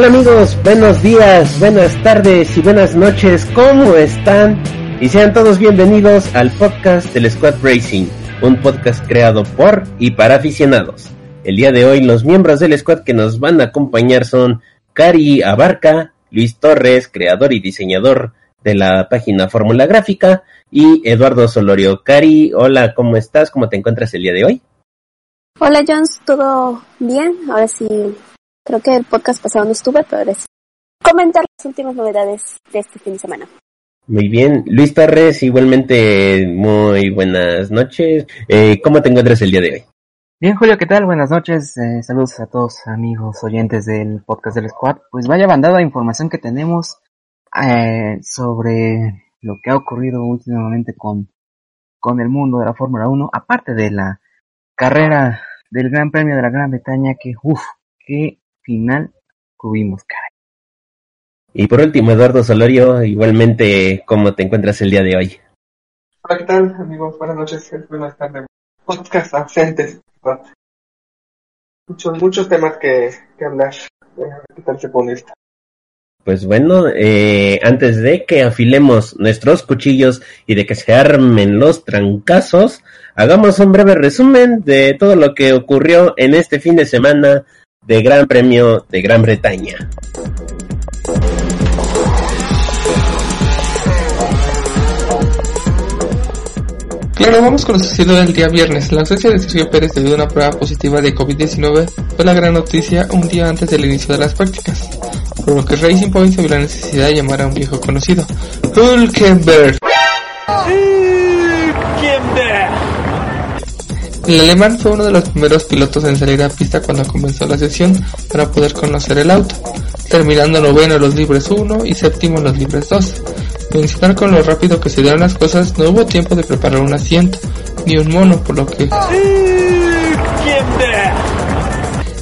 Hola amigos, buenos días, buenas tardes y buenas noches, ¿cómo están? Y sean todos bienvenidos al podcast del Squad Racing, un podcast creado por y para aficionados. El día de hoy los miembros del squad que nos van a acompañar son Cari Abarca, Luis Torres, creador y diseñador de la página Fórmula Gráfica, y Eduardo Solorio. Cari, hola, ¿cómo estás? ¿Cómo te encuentras el día de hoy? Hola Jones, ¿todo bien? Ahora sí Creo que el podcast pasado no estuve, pero es comentar las últimas novedades de este fin de semana. Muy bien, Luis Torres, igualmente muy buenas noches. Eh, ¿Cómo te encuentras el día de hoy? Bien, Julio, ¿qué tal? Buenas noches. Eh, saludos a todos amigos oyentes del podcast del Squad. Pues vaya bandada de información que tenemos eh, sobre lo que ha ocurrido últimamente con, con el mundo de la Fórmula 1, aparte de la carrera del Gran Premio de la Gran Bretaña, que uff, qué final tuvimos, caray. Y por último, Eduardo Solorio, igualmente, ¿cómo te encuentras el día de hoy? Hola, ¿qué tal, amigos? Buenas noches, buenas tardes. Podcast ausentes. Muchos, muchos temas que, que hablar. ¿Qué tal se pone esto? Pues bueno, eh, antes de que afilemos nuestros cuchillos y de que se armen los trancazos, hagamos un breve resumen de todo lo que ocurrió en este fin de semana de Gran Premio de Gran Bretaña. Claro, vamos con lo sucedido del día viernes. La ausencia de Sergio Pérez debido a una prueba positiva de COVID-19 fue la gran noticia un día antes del inicio de las prácticas, por lo que Racing Point se vio la necesidad de llamar a un viejo conocido, Hulkenberg. El alemán fue uno de los primeros pilotos en salir a pista cuando comenzó la sesión para poder conocer el auto, terminando noveno en los libres 1 y séptimo en los libres 2. Mencionar con lo rápido que se dieron las cosas, no hubo tiempo de preparar un asiento, ni un mono, por lo que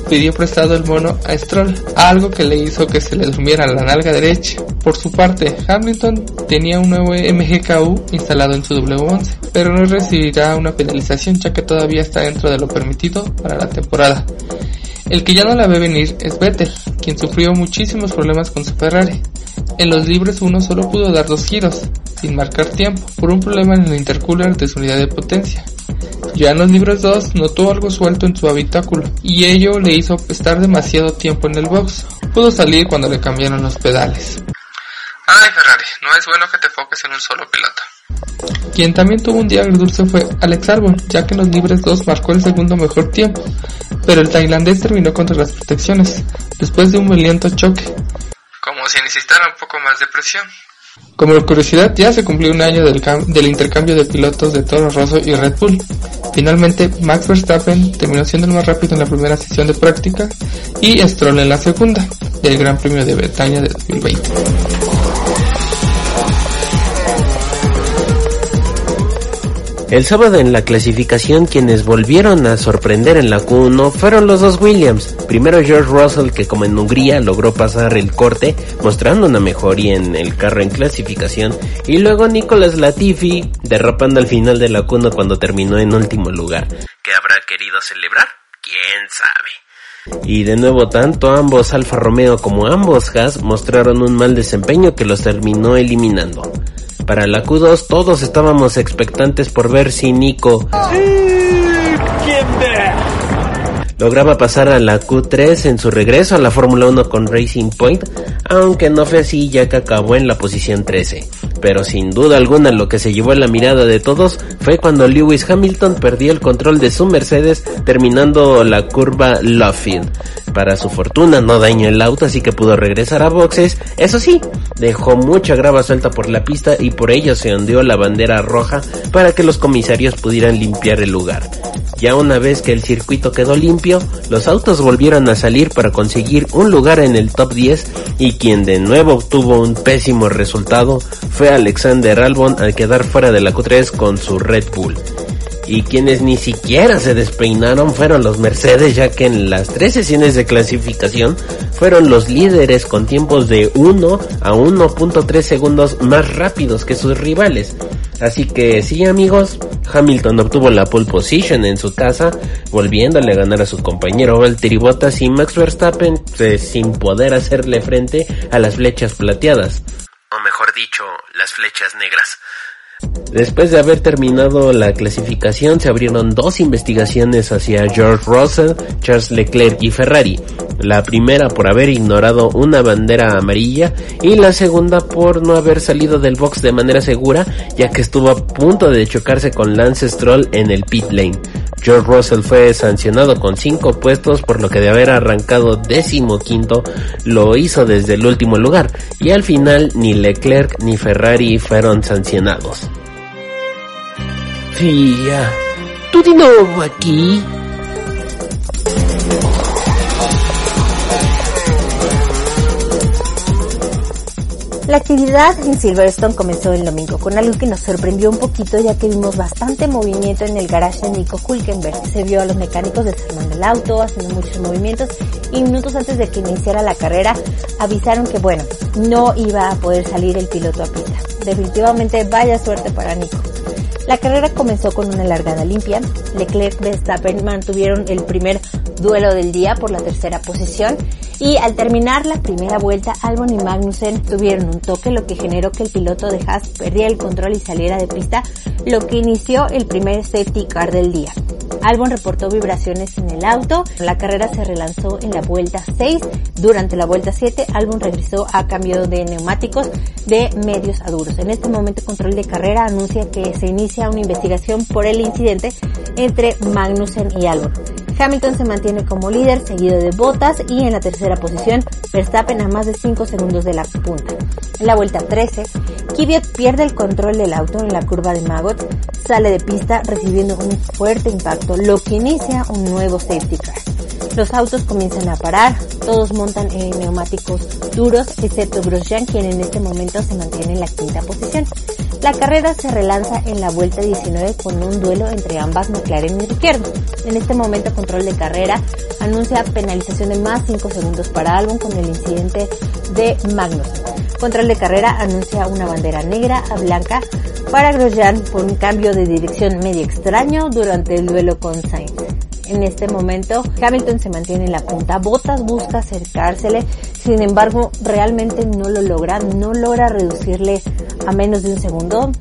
pidió prestado el mono a Stroll, algo que le hizo que se le durmiera la nalga derecha. Por su parte, Hamilton tenía un nuevo MGKU instalado en su W11, pero no recibirá una penalización ya que todavía está dentro de lo permitido para la temporada. El que ya no la ve venir es Vettel, quien sufrió muchísimos problemas con su Ferrari. En los libres uno solo pudo dar dos giros, sin marcar tiempo, por un problema en el intercooler de su unidad de potencia. Ya en los libros 2 notó algo suelto en su habitáculo y ello le hizo estar demasiado tiempo en el box. Pudo salir cuando le cambiaron los pedales. Ay Ferrari, no es bueno que te foques en un solo piloto. Quien también tuvo un día agridulce fue Alex Albon, ya que en los libres 2 marcó el segundo mejor tiempo, pero el tailandés terminó contra las protecciones, después de un violento choque. Como si necesitara un poco más de presión. Como curiosidad, ya se cumplió un año del, intercambio de pilotos de Toro Rosso y Red Bull. Finalmente, Max Verstappen terminó siendo el más rápido en la primera sesión de práctica y Stroll en la segunda del Gran Premio de Bretaña de 2020. El sábado en la clasificación quienes volvieron a sorprender en la Q1 fueron los dos Williams. Primero George Russell que como en Hungría logró pasar el corte mostrando una mejoría en el carro en clasificación y luego Nicolas Latifi derrapando al final de la Q1 cuando terminó en último lugar. ¿Qué habrá querido celebrar? ¿Quién sabe? Y de nuevo tanto ambos Alfa Romeo como ambos Haas mostraron un mal desempeño que los terminó eliminando. Para la Q2 todos estábamos expectantes por ver si Nico lograba pasar a la Q3 en su regreso a la Fórmula 1 con Racing Point, aunque no fue así ya que acabó en la posición 13. Pero sin duda alguna lo que se llevó a la mirada de todos fue cuando Lewis Hamilton perdió el control de su Mercedes terminando la curva Luffield. Para su fortuna no dañó el auto así que pudo regresar a boxes, eso sí, dejó mucha grava suelta por la pista y por ello se ondeó la bandera roja para que los comisarios pudieran limpiar el lugar. Ya una vez que el circuito quedó limpio, los autos volvieron a salir para conseguir un lugar en el top 10 y quien de nuevo obtuvo un pésimo resultado fue Alexander Albon al quedar fuera de la Q3 con su Red Bull. Y quienes ni siquiera se despeinaron fueron los Mercedes, ya que en las tres sesiones de clasificación fueron los líderes con tiempos de 1 a 1.3 segundos más rápidos que sus rivales. Así que sí amigos, Hamilton obtuvo la pole position en su casa, volviéndole a ganar a su compañero Valtteri Bottas y Max Verstappen pues, sin poder hacerle frente a las flechas plateadas. O mejor dicho, las flechas negras. Después de haber terminado la clasificación, se abrieron dos investigaciones hacia George Russell, Charles Leclerc y Ferrari. La primera por haber ignorado una bandera amarilla y la segunda por no haber salido del box de manera segura, ya que estuvo a punto de chocarse con Lance Stroll en el pit lane. George Russell fue sancionado con cinco puestos por lo que de haber arrancado décimo quinto lo hizo desde el último lugar y al final ni Leclerc ni Ferrari fueron sancionados. Fia, ¿tú de nuevo aquí? La actividad en Silverstone comenzó el domingo con algo que nos sorprendió un poquito ya que vimos bastante movimiento en el garage de Nico Hulkenberg. Se vio a los mecánicos desarmando el auto, haciendo muchos movimientos y minutos antes de que iniciara la carrera avisaron que bueno, no iba a poder salir el piloto a pista. Definitivamente vaya suerte para Nico. La carrera comenzó con una largada limpia. Leclerc y Verstappen mantuvieron el primer duelo del día por la tercera posición y al terminar la primera vuelta Albon y Magnussen tuvieron un toque lo que generó que el piloto de Haas perdiera el control y saliera de pista, lo que inició el primer safety car del día. Albon reportó vibraciones en el auto. La carrera se relanzó en la vuelta 6. Durante la vuelta 7, Albon regresó a cambio de neumáticos de medios a duros. En este momento, control de carrera anuncia que se inicia una investigación por el incidente entre Magnussen y Albon. Hamilton se mantiene como líder, seguido de Bottas y en la tercera posición Verstappen a más de 5 segundos de la punta. En la vuelta 13, Kvyat pierde el control del auto en la curva de Maggot, sale de pista recibiendo un fuerte impacto, lo que inicia un nuevo safety car. Los autos comienzan a parar, todos montan en neumáticos duros, excepto Grosjean, quien en este momento se mantiene en la quinta posición. La carrera se relanza en la vuelta 19 con un duelo entre ambas McLaren y Ricciardo. En este momento control de carrera anuncia penalización de más 5 segundos para Albon con el incidente de Magnus. Control de carrera anuncia una bandera negra a blanca para Grosjean por un cambio de dirección medio extraño durante el duelo con Sainz. En este momento, Hamilton se mantiene en la punta, Bottas busca acercársele, sin embargo, realmente no lo logra, no logra reducirle a menos de un segundo,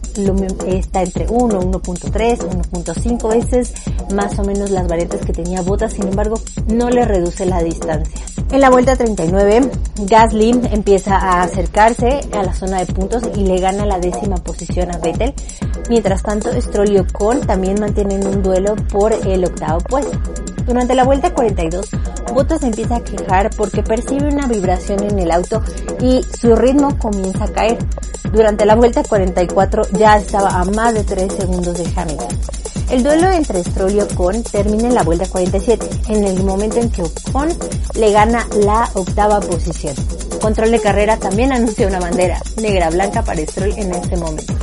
está entre 1, 1.3, 1.5 veces más o menos las variantes que tenía Bottas, sin embargo, no le reduce la distancia. En la vuelta 39, Gasly empieza a acercarse a la zona de puntos y le gana la décima posición a Vettel. Mientras tanto, Stroll y Ocon también mantienen un duelo por el octavo puesto. Durante la vuelta 42, Bottas empieza a quejar porque percibe una vibración en el auto y su ritmo comienza a caer. Durante la vuelta 44 ya estaba a más de 3 segundos de Hamilton. El duelo entre Stroll y Ocon termina en la vuelta 47, en el momento en que Ocon le gana la octava posición. Control de carrera también anuncia una bandera negra-blanca para Stroll en este momento.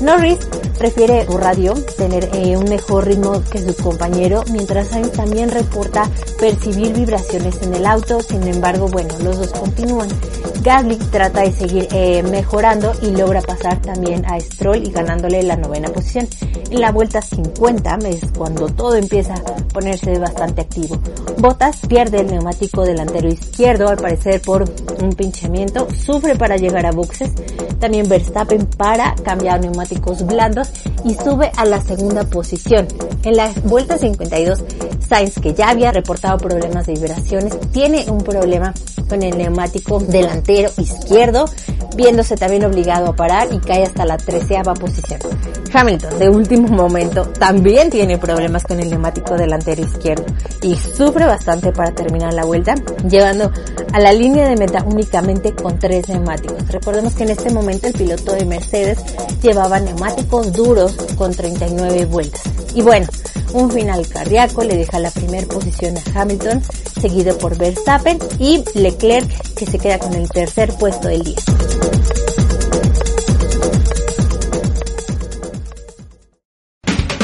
Norris prefiere por radio tener eh, un mejor ritmo que su compañero, mientras Sainz también reporta percibir vibraciones en el auto, sin embargo, bueno, los dos continúan. Gasly trata de seguir eh, mejorando y logra pasar también a Stroll y ganándole la novena posición. En la vuelta 50 es cuando todo empieza a ponerse bastante activo. Bottas pierde el neumático delantero izquierdo, al parecer por un pinchamiento, sufre para llegar a boxes. También Verstappen para cambiar neumáticos blandos y sube a la segunda posición. En la vuelta 52, Sainz, que ya había reportado problemas de vibraciones, tiene un problema con el neumático delantero izquierdo, viéndose también obligado a parar y cae hasta la treceava posición. Hamilton, de último momento, también tiene problemas con el neumático delantero izquierdo y sufre bastante para terminar la vuelta, llevando a la línea de meta únicamente con tres neumáticos. Recordemos que en este momento el piloto de Mercedes llevaba neumáticos duros con 39 vueltas. Y bueno, un final cardíaco le deja la primera posición a Hamilton, seguido por Verstappen y Clerc, que se queda con el tercer puesto del día.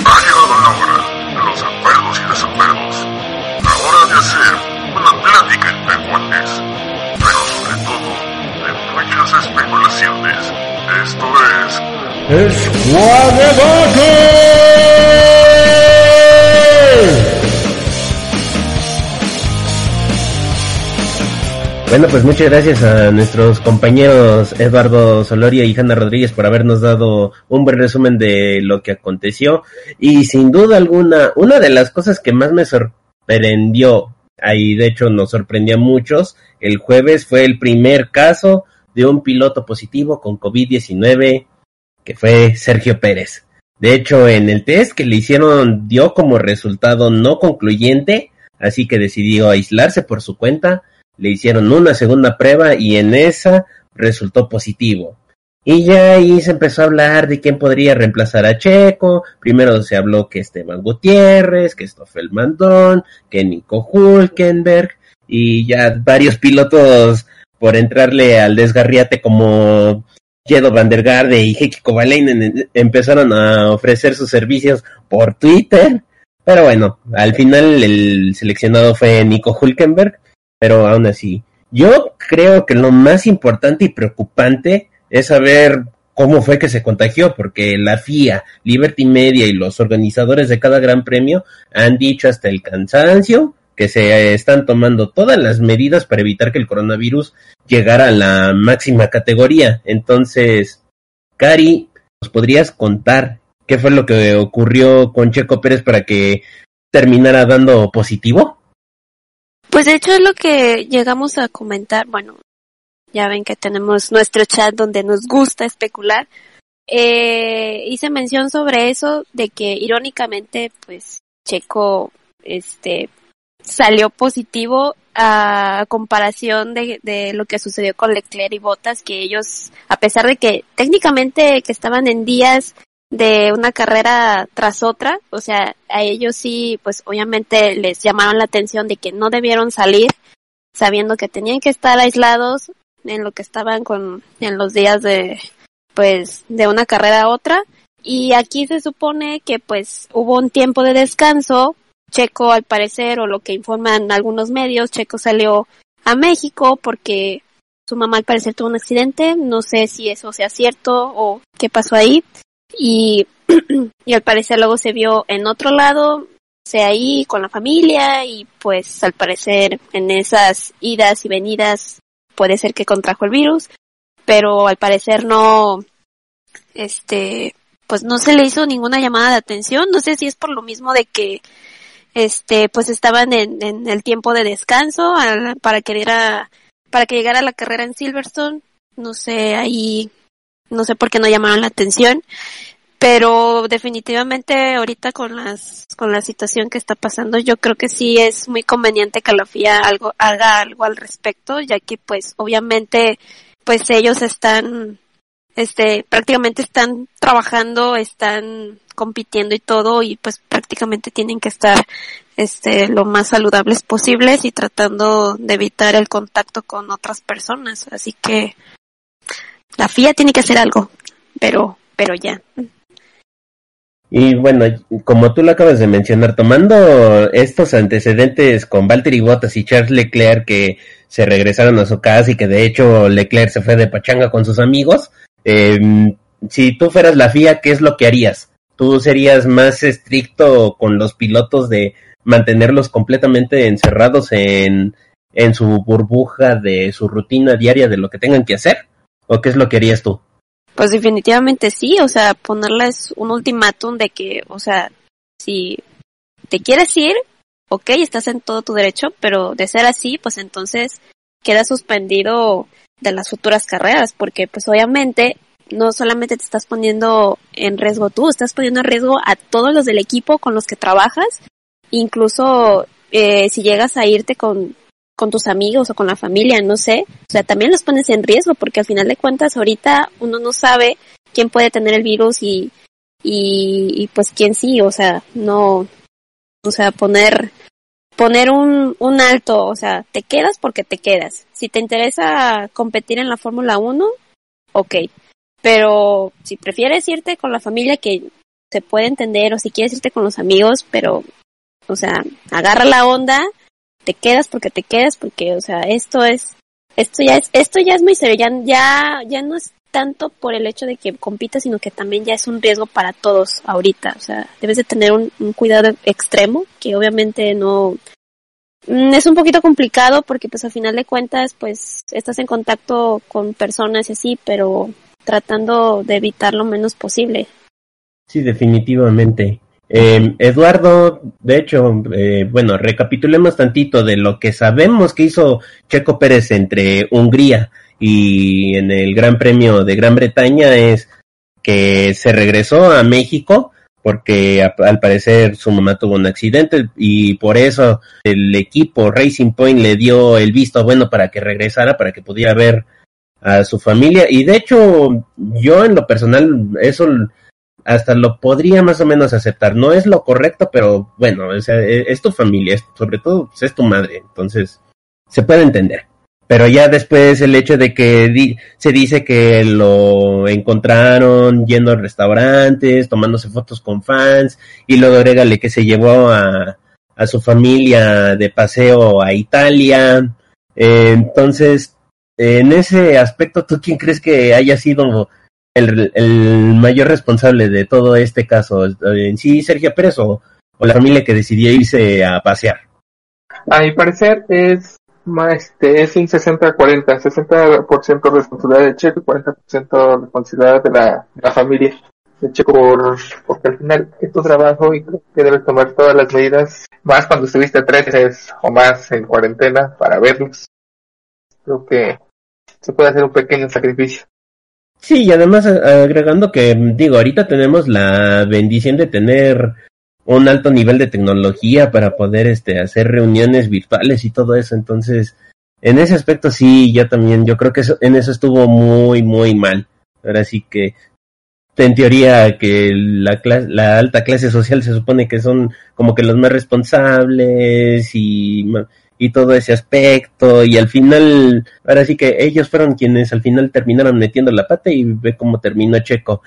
Ha llegado la hora, los enfermos y desafueros. Ahora de hacer una plática entre guantes. Pero sobre todo, de muchas especulaciones. Esto es. ¡Es Guarda Gómez! Bueno, pues muchas gracias a nuestros compañeros Eduardo Soloria y Hanna Rodríguez por habernos dado un buen resumen de lo que aconteció. Y sin duda alguna, una de las cosas que más me sorprendió, ahí de hecho nos sorprendió a muchos, el jueves fue el primer caso de un piloto positivo con COVID-19, que fue Sergio Pérez. De hecho, en el test que le hicieron dio como resultado no concluyente, así que decidió aislarse por su cuenta le hicieron una segunda prueba y en esa resultó positivo. Y ya ahí se empezó a hablar de quién podría reemplazar a Checo. Primero se habló que Esteban Gutiérrez, que Stoffel Mandón, que Nico Hulkenberg y ya varios pilotos por entrarle al desgarriate como Jedo Van y Heikki Kovalainen empezaron a ofrecer sus servicios por Twitter. Pero bueno, al final el seleccionado fue Nico Hulkenberg pero aún así, yo creo que lo más importante y preocupante es saber cómo fue que se contagió, porque la FIA, Liberty Media y los organizadores de cada gran premio han dicho hasta el cansancio que se están tomando todas las medidas para evitar que el coronavirus llegara a la máxima categoría. Entonces, Cari, ¿nos podrías contar qué fue lo que ocurrió con Checo Pérez para que terminara dando positivo? Pues de hecho es lo que llegamos a comentar, bueno, ya ven que tenemos nuestro chat donde nos gusta especular. Eh, hice mención sobre eso de que irónicamente pues Checo este salió positivo a comparación de, de lo que sucedió con Leclerc y Bottas que ellos a pesar de que técnicamente que estaban en días de una carrera tras otra, o sea, a ellos sí, pues obviamente les llamaron la atención de que no debieron salir, sabiendo que tenían que estar aislados en lo que estaban con, en los días de, pues, de una carrera a otra. Y aquí se supone que pues hubo un tiempo de descanso, Checo al parecer, o lo que informan algunos medios, Checo salió a México porque su mamá al parecer tuvo un accidente, no sé si eso sea cierto o qué pasó ahí y, y al parecer luego se vio en otro lado, sea ahí con la familia y pues al parecer en esas idas y venidas puede ser que contrajo el virus, pero al parecer no, este, pues no se le hizo ninguna llamada de atención, no sé si es por lo mismo de que este, pues estaban en, en el tiempo de descanso para que para que llegara la carrera en Silverstone, no sé, ahí no sé por qué no llamaron la atención, pero definitivamente ahorita con las con la situación que está pasando, yo creo que sí es muy conveniente que la FIA algo haga algo al respecto, ya que pues obviamente pues ellos están este prácticamente están trabajando, están compitiendo y todo y pues prácticamente tienen que estar este lo más saludables posibles y tratando de evitar el contacto con otras personas, así que la FIA tiene que hacer algo, pero, pero ya. Y bueno, como tú lo acabas de mencionar, tomando estos antecedentes con Valtteri Bottas y Charles Leclerc que se regresaron a su casa y que de hecho Leclerc se fue de pachanga con sus amigos, eh, si tú fueras la FIA, ¿qué es lo que harías? ¿Tú serías más estricto con los pilotos de mantenerlos completamente encerrados en, en su burbuja de su rutina diaria de lo que tengan que hacer? ¿O qué es lo que harías tú? Pues definitivamente sí, o sea, ponerles un ultimátum de que, o sea, si te quieres ir, ok, estás en todo tu derecho, pero de ser así, pues entonces queda suspendido de las futuras carreras, porque pues obviamente no solamente te estás poniendo en riesgo tú, estás poniendo en riesgo a todos los del equipo con los que trabajas, incluso eh, si llegas a irte con con tus amigos o con la familia, no sé. O sea, también los pones en riesgo porque al final de cuentas ahorita uno no sabe quién puede tener el virus y, y, pues quién sí, o sea, no, o sea, poner, poner un, un alto, o sea, te quedas porque te quedas. Si te interesa competir en la Fórmula 1, ok. Pero si prefieres irte con la familia que se puede entender o si quieres irte con los amigos, pero, o sea, agarra la onda te quedas porque te quedas, porque, o sea, esto es esto ya es, esto ya es muy serio, ya, ya, ya no es tanto por el hecho de que compita, sino que también ya es un riesgo para todos ahorita. O sea, debes de tener un, un cuidado extremo, que obviamente no, mm, es un poquito complicado porque pues al final de cuentas pues estás en contacto con personas y así, pero tratando de evitar lo menos posible. Sí, definitivamente. Eh, Eduardo, de hecho, eh, bueno, recapitulemos tantito de lo que sabemos que hizo Checo Pérez entre Hungría y en el Gran Premio de Gran Bretaña es que se regresó a México porque al parecer su mamá tuvo un accidente y por eso el equipo Racing Point le dio el visto bueno para que regresara, para que pudiera ver a su familia. Y de hecho yo en lo personal eso hasta lo podría más o menos aceptar. No es lo correcto, pero bueno, o sea, e- es tu familia, sobre todo pues, es tu madre, entonces se puede entender. Pero ya después el hecho de que se dice que lo encontraron yendo a restaurantes, tomándose fotos con fans, y luego agrégale que se llevó a, a su familia de paseo a Italia. Eh, entonces, en ese aspecto, ¿tú quién crees que haya sido el, el mayor responsable de todo este caso? ¿En sí Sergio Pérez o, la familia que decidió irse a pasear? A mi parecer es este, es un 60-40, 60% responsabilidad de Checo y 40% responsabilidad de la, familia de Checo por, porque al final es tu trabajo y creo que debes tomar todas las medidas, más cuando estuviste tres meses o más en cuarentena para verlos. Creo que se puede hacer un pequeño sacrificio. Sí, y además a- agregando que, digo, ahorita tenemos la bendición de tener un alto nivel de tecnología para poder este hacer reuniones virtuales y todo eso, entonces en ese aspecto sí, yo también, yo creo que eso, en eso estuvo muy, muy mal. Ahora sí que en teoría que la, la alta clase social se supone que son como que los más responsables y, y todo ese aspecto y al final, ahora sí que ellos fueron quienes al final terminaron metiendo la pata y ve cómo terminó Checo.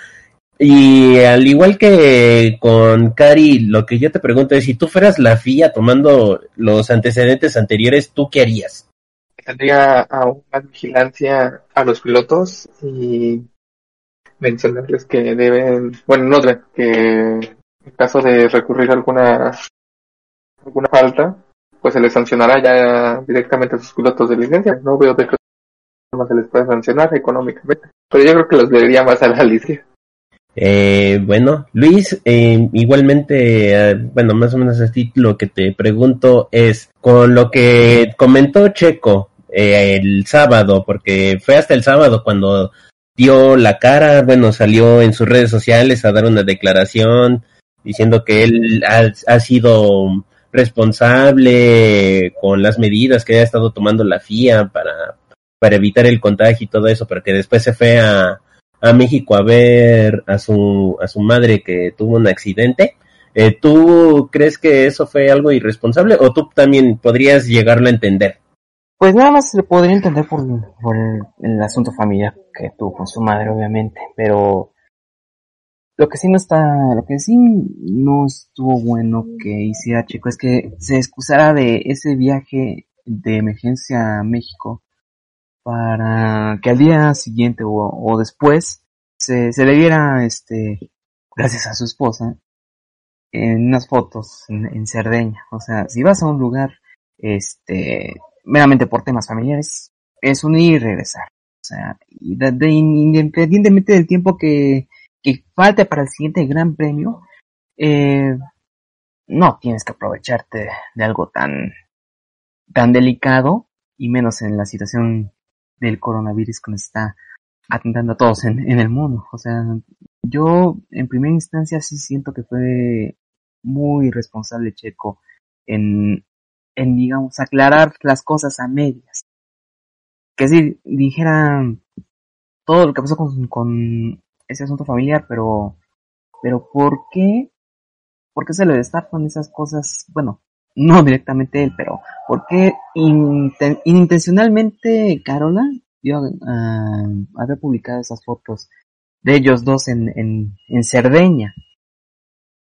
Y al igual que con Cari, lo que yo te pregunto es si tú fueras la FIA tomando los antecedentes anteriores, ¿tú qué harías? tendría aún más vigilancia a los pilotos y mencionarles que deben, bueno, no que en caso de recurrir a alguna, alguna falta, pues se les sancionará ya directamente a sus pilotos de licencia. No veo de qué forma se les puede sancionar económicamente, pero yo creo que los debería más a la licencia. Eh, bueno, Luis, eh, igualmente, eh, bueno, más o menos así lo que te pregunto es, con lo que comentó Checo eh, el sábado, porque fue hasta el sábado cuando dio la cara, bueno, salió en sus redes sociales a dar una declaración diciendo que él ha, ha sido responsable con las medidas que ha estado tomando la FIA para, para evitar el contagio y todo eso, pero que después se fue a, a México a ver a su, a su madre que tuvo un accidente. Eh, ¿Tú crees que eso fue algo irresponsable o tú también podrías llegarlo a entender? Pues nada más se podría entender por, por el, el asunto familiar que tuvo con su madre, obviamente, pero lo que sí no está, lo que sí no estuvo bueno que hiciera Chico es que se excusara de ese viaje de emergencia a México para que al día siguiente o, o después se, se le viera, este, gracias a su esposa, en unas fotos en, en Cerdeña. O sea, si vas a un lugar, este, meramente por temas familiares, es un ir y regresar. O sea, independientemente del tiempo que, que falte para el siguiente gran premio, eh, no tienes que aprovecharte de algo tan, tan delicado, y menos en la situación del coronavirus que nos está atentando a todos en, en el mundo. O sea, yo en primera instancia sí siento que fue muy responsable Checo en, en digamos, aclarar las cosas a medias. Que si dijera todo lo que pasó con, con ese asunto familiar, pero, pero ¿por qué? ¿Por qué se le destapan esas cosas? Bueno, no directamente él, pero ¿por qué inten- inintencionalmente Carola dio a haber publicado esas fotos de ellos dos en, en, en Cerdeña?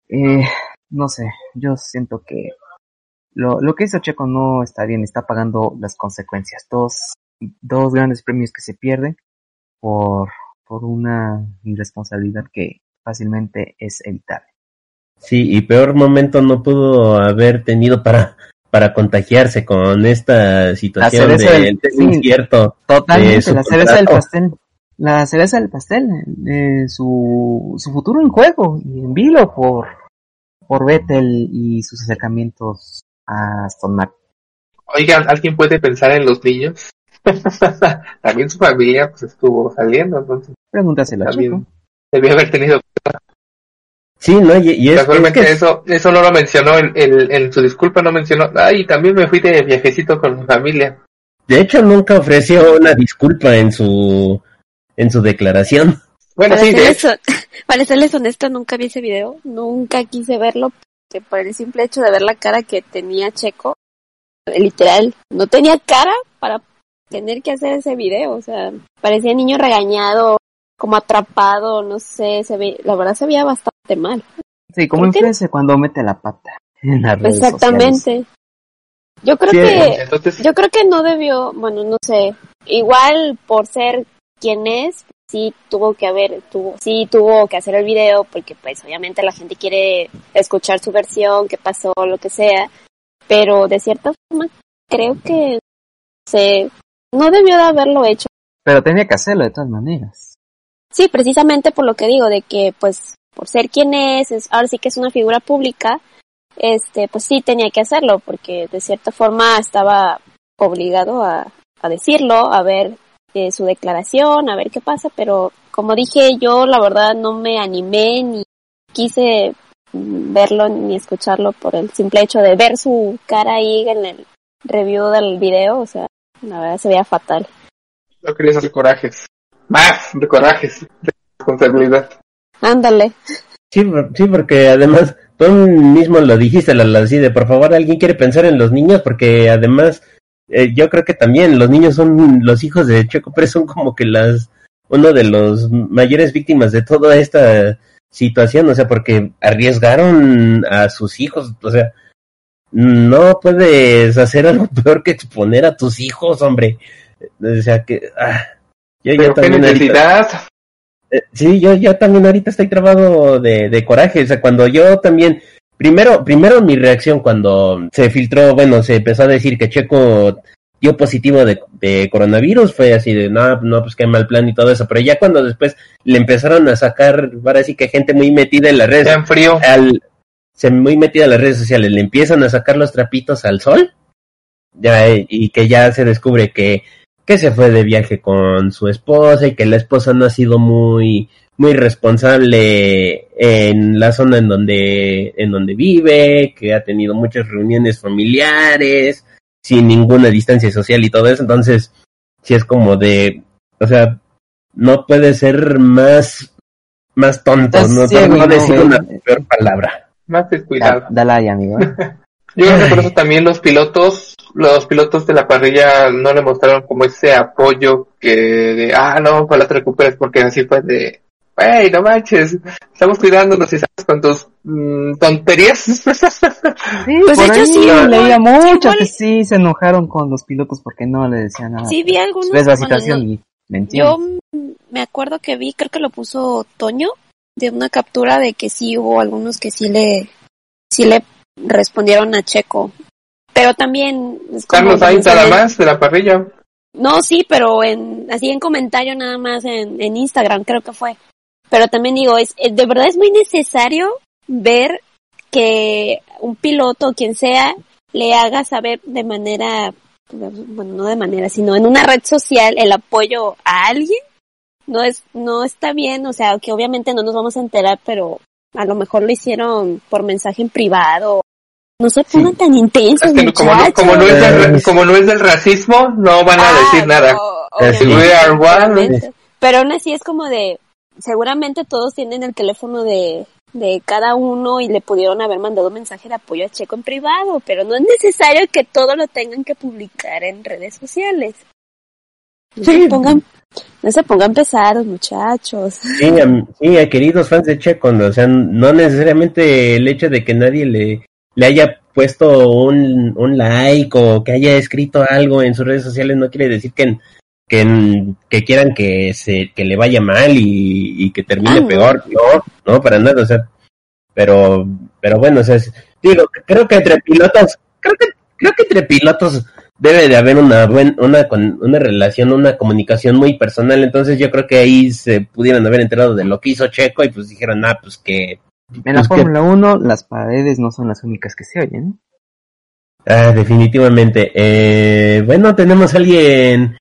Eh, no sé, yo siento que lo, lo que hizo Checo no está bien, está pagando las consecuencias. Todos dos grandes premios que se pierden por, por una irresponsabilidad que fácilmente es evitable. Sí, y peor momento no pudo haber tenido para para contagiarse con esta situación La cereza del del- del sí, incierto. Totalmente, su la cereza del pastel. La cereza del pastel, eh, su, su futuro en juego y en vilo por, por Vettel y sus acercamientos a Aston Martin. Oigan, ¿alguien puede pensar en los niños? también su familia pues estuvo saliendo, entonces Pregúntaselo también debió haber tenido. Sí, no, y, y es, es Casualmente que eso, eso no lo mencionó en, en, en su disculpa, no mencionó. Ay, también me fui de viajecito con mi familia. de hecho nunca ofreció una disculpa en su en su declaración. Bueno, Para, sí, de serles, para serles honesto, nunca vi ese video, nunca quise verlo, porque por el simple hecho de ver la cara que tenía Checo, literal, no tenía cara para tener que hacer ese video, o sea, parecía niño regañado, como atrapado, no sé, se ve, la verdad se veía bastante mal. Sí, como influencer cuando mete la pata en las redes sociales. Exactamente. Yo creo Sí, que entonces Yo creo que no debió, bueno, no sé, igual por ser quien es, sí tuvo que haber, tuvo, sí tuvo que hacer el video porque pues obviamente la gente quiere escuchar su versión, qué pasó, lo que sea, pero de cierta forma creo que se, no debió de haberlo hecho. Pero tenía que hacerlo de todas maneras. Sí, precisamente por lo que digo, de que pues por ser quien es, es ahora sí que es una figura pública, este, pues sí tenía que hacerlo, porque de cierta forma estaba obligado a, a decirlo, a ver eh, su declaración, a ver qué pasa, pero como dije, yo la verdad no me animé ni quise verlo ni escucharlo por el simple hecho de ver su cara ahí en el review del video, o sea, la verdad se veía fatal. no querías hacer corajes. Más de corajes, de responsabilidad. Ándale. Sí, sí, porque además tú mismo lo dijiste, Lala, así de por favor alguien quiere pensar en los niños porque además eh, yo creo que también los niños son los hijos de Checo Pérez son como que las uno de los mayores víctimas de toda esta situación, o sea, porque arriesgaron a sus hijos, o sea, no puedes hacer algo peor que exponer a tus hijos, hombre. O sea que ah, yo, yo Pero qué también ahorita- necesidad. eh, Sí, yo, yo también ahorita estoy trabado de, de coraje. O sea, cuando yo también. Primero, primero mi reacción cuando se filtró, bueno, se empezó a decir que Checo dio positivo de, de coronavirus, fue así de, no, no, pues qué mal plan y todo eso. Pero ya cuando después le empezaron a sacar, ahora sí que gente muy metida en las redes, Ya en frío. al, se muy metida en las redes sociales, le empiezan a sacar los trapitos al sol, ya, y que ya se descubre que, que se fue de viaje con su esposa y que la esposa no ha sido muy, muy responsable en la zona en donde, en donde vive, que ha tenido muchas reuniones familiares, sin ninguna distancia social y todo eso, entonces, sí es como de, o sea, no puede ser más, más tonto, Estás no, ciego no no decir una peor palabra. Más descuidado. Da- Dale ahí, amigo. Yo creo que por eso también los pilotos, los pilotos de la parrilla no le mostraron como ese apoyo que de, ah, no, ojalá te recuperes, porque así fue de, hey, no manches, estamos cuidándonos y sabes con tus mm, tonterías. Sí, Pues, de por hecho, ahí sí, leía muchos igual- que sí se enojaron con los pilotos porque no le decían nada. Sí vi algunos. Ves la situación no- y me entiendes. Yo me acuerdo que vi, creo que lo puso Toño, de una captura de que sí hubo algunos que sí le, sí le respondieron a Checo. Pero también es como Carlos Sainz nada más de la parrilla. No, sí, pero en, así en comentario nada más en, en Instagram creo que fue. Pero también digo, es, es- de verdad es muy necesario ver que un piloto o quien sea le haga saber de manera, bueno, no de manera, sino en una red social el apoyo a alguien. No es, no está bien, o sea, que obviamente no nos vamos a enterar, pero a lo mejor lo hicieron por mensaje en privado. No se pongan tan intensos, Es que como, no, como, no es del, ra- como no es del racismo, no van a Ah, decir nada. Pero aún así es como de, seguramente todos tienen el teléfono de, de cada uno y le pudieron haber mandado un mensaje de apoyo a Checo en privado, pero no es necesario que todo lo tengan que publicar en redes sociales. No Sí. se pongan, no se pongan pesados, muchachos. Sí, sí, queridos fans de Checo, ¿no? o sea, no necesariamente el hecho de que nadie le, le haya puesto un, un like o que haya escrito algo en sus redes sociales no quiere decir que, que, que quieran que se que le vaya mal y, y que termine Ah, peor. No, no, para nada, o sea, pero, pero bueno, o sea, digo, creo que entre pilotos, creo que, creo que entre pilotos debe de haber una buen, una, con- una relación, una comunicación muy personal, entonces yo creo que ahí se pudieran haber enterado de lo que hizo Checo y pues dijeron, ah, pues que, En la Pues que- Fórmula 1 las paredes no son las únicas que se oyen. ah, definitivamente. Eh, bueno, tenemos a alguien,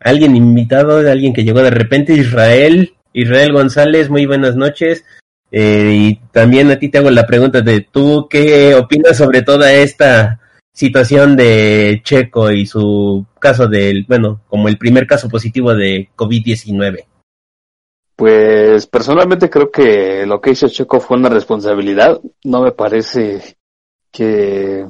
alguien invitado, alguien que llegó de repente, Israel, Israel González, muy buenas noches. Eh, y también a ti te hago la pregunta de tú, ¿qué opinas sobre toda esta situación de Checo y su caso del, bueno, como el primer caso positivo de COVID-19? Pues personalmente creo que lo que hizo Checo fue una responsabilidad. No me parece que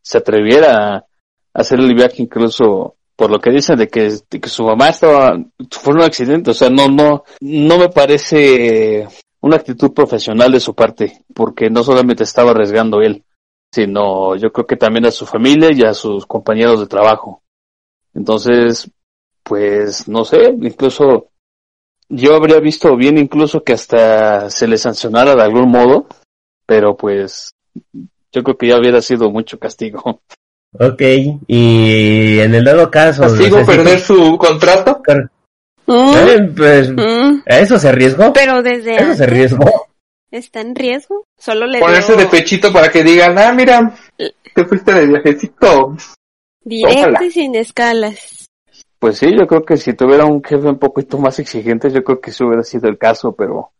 se atreviera a hacer el viaje incluso por lo que dicen de que, que su mamá estaba, fue un accidente. O sea, no, no, no me parece una actitud profesional de su parte, porque no solamente estaba arriesgando él, sino yo creo que también a su familia y a sus compañeros de trabajo. Entonces, pues no sé, incluso yo habría visto bien incluso que hasta se le sancionara de algún modo, pero pues yo creo que ya hubiera sido mucho castigo. Ok, y en el dado caso... Castigo perder su contrato. Mm, Eh, pues, mm. ¿a eso se arriesgó? Pero desde ¿A eso se arriesgó? Está en riesgo. Solo le Ponerse dio de pechito para que digan, ah, mira, te fuiste de viajecito. directo Ojalá. y sin escalas. Pues sí, yo creo que si tuviera un jefe un poquito más exigente, yo creo que eso hubiera sido el caso, pero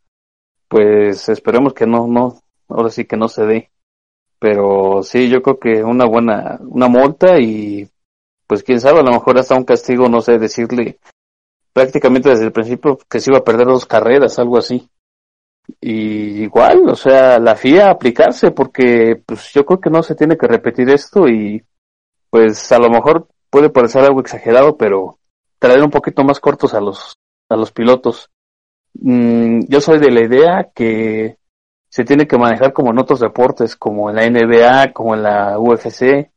pues esperemos que no, no, ahora sí que no se dé. Pero sí, yo creo que una buena, una multa y pues quién sabe, a lo mejor hasta un castigo, no sé, decirle prácticamente desde el principio que se iba a perder dos carreras, algo así. Y igual, o sea, la FIA aplicarse porque pues yo creo que no se tiene que repetir esto y pues a lo mejor puede parecer algo exagerado, pero traer un poquito más cortos a los a los pilotos. Mm, yo soy de la idea que se tiene que manejar como en otros deportes, como en la NBA, como en la UFC,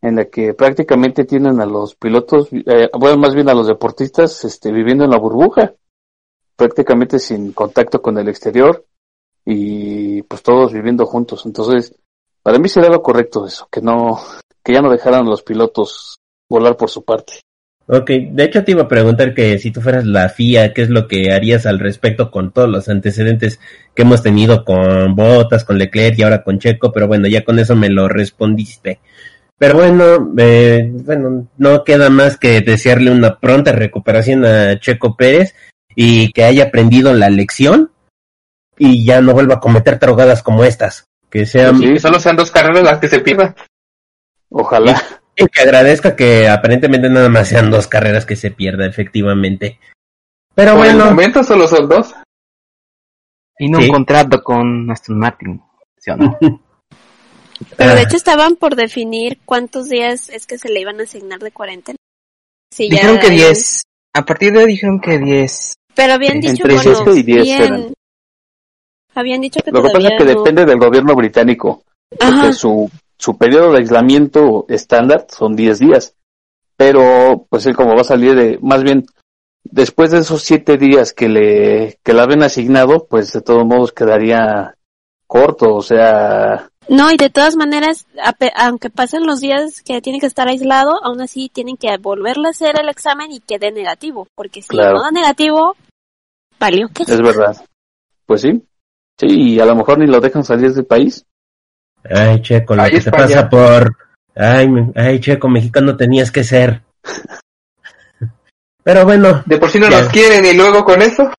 en la que prácticamente tienen a los pilotos, eh, bueno, más bien a los deportistas, este, viviendo en la burbuja, prácticamente sin contacto con el exterior y pues todos viviendo juntos. Entonces, para mí sería lo correcto eso, que no, que ya no dejaran los pilotos volar por su parte. Ok, de hecho te iba a preguntar que si tú fueras la FIA, ¿qué es lo que harías al respecto con todos los antecedentes que hemos tenido con Botas, con Leclerc y ahora con Checo? Pero bueno, ya con eso me lo respondiste. Pero bueno, eh, bueno, no queda más que desearle una pronta recuperación a Checo Pérez y que haya aprendido la lección y ya no vuelva a cometer drogadas como estas. Que sea Sí. Que solo sean dos carreras las que se pierdan. Ojalá. y que agradezca que aparentemente nada más sean dos carreras que se pierda efectivamente. Pero Por bueno, momento solo son dos. Y no Sí. un contrato con Aston Martin. ¿Sí o no? Pero Ah. de hecho estaban por definir cuántos días es que se le iban a asignar de cuarentena. Ya dijeron que habían- 10. A partir de hoy dijeron que 10. Pero habían dicho, Entre bueno, siete y diez bien- eran. habían dicho que Lo que pasa es que no- depende del gobierno británico, porque su, su periodo de aislamiento estándar son 10 días. Pero, pues él como va a salir de, más bien, después de esos 7 días que le, que le habían asignado, pues de todos modos quedaría corto, o sea, No, y de todas maneras, aunque pasen los días que tiene que estar aislado, aún así tienen que volverle a hacer el examen y que dé negativo, porque si Claro. no da negativo, valió que es verdad. Pues sí, sí, y a lo mejor ni lo dejan salir del país. ay Checo, lo Ay, que te España. pasa por, ay, me- ay Checo, mexicano tenías que ser. Pero bueno, De por sí no Ya. nos quieren y luego con eso.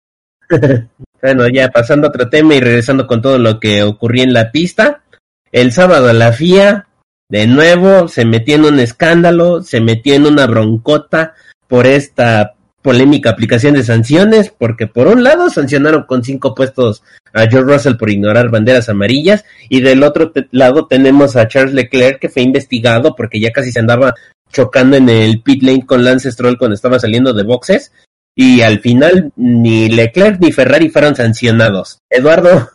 bueno, ya pasando a otro tema y regresando con todo lo que ocurrió en la pista. El sábado la FIA, de nuevo, se metió en un escándalo, se metió en una broncota por esta polémica aplicación de sanciones, porque por un lado sancionaron con cinco puestos a George Russell por ignorar banderas amarillas, y del otro lado tenemos a Charles Leclerc que fue investigado porque ya casi se andaba chocando en el pit lane con Lance Stroll cuando estaba saliendo de boxes, y al final ni Leclerc ni Ferrari fueron sancionados. Eduardo,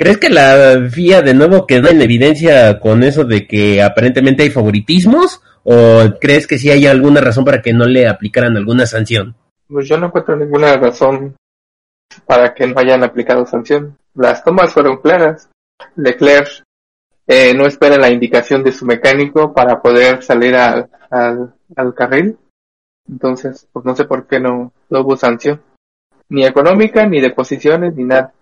¿Crees que la FIA de nuevo quedó en evidencia con eso de que aparentemente hay favoritismos? ¿O crees que sí hay alguna razón para que no le aplicaran alguna sanción? Pues yo no encuentro ninguna razón para que no hayan aplicado sanción. Las tomas fueron claras. Leclerc eh, no espera la indicación de su mecánico para poder salir al, carril. Entonces, pues no sé por qué no, no hubo sanción. Ni económica, ni de posiciones, ni nada.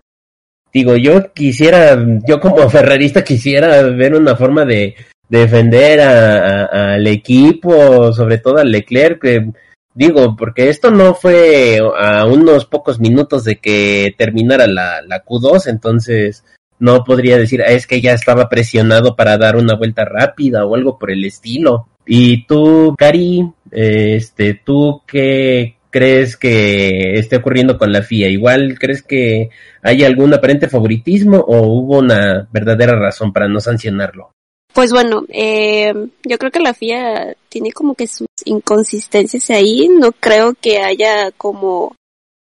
Digo, yo quisiera, yo como ferrarista quisiera ver una forma de defender al equipo, sobre todo al Leclerc, que digo, porque esto no fue a unos pocos minutos de que terminara la, la Q2, entonces no podría decir, ah, es que ya estaba presionado para dar una vuelta rápida o algo por el estilo. Y tú, Cari, este, ¿tú qué crees que esté ocurriendo con la FIA? ¿Igual crees que hay algún aparente favoritismo o hubo una verdadera razón para no sancionarlo? Pues bueno, eh, yo creo que la FIA tiene como que sus inconsistencias ahí. No creo que haya como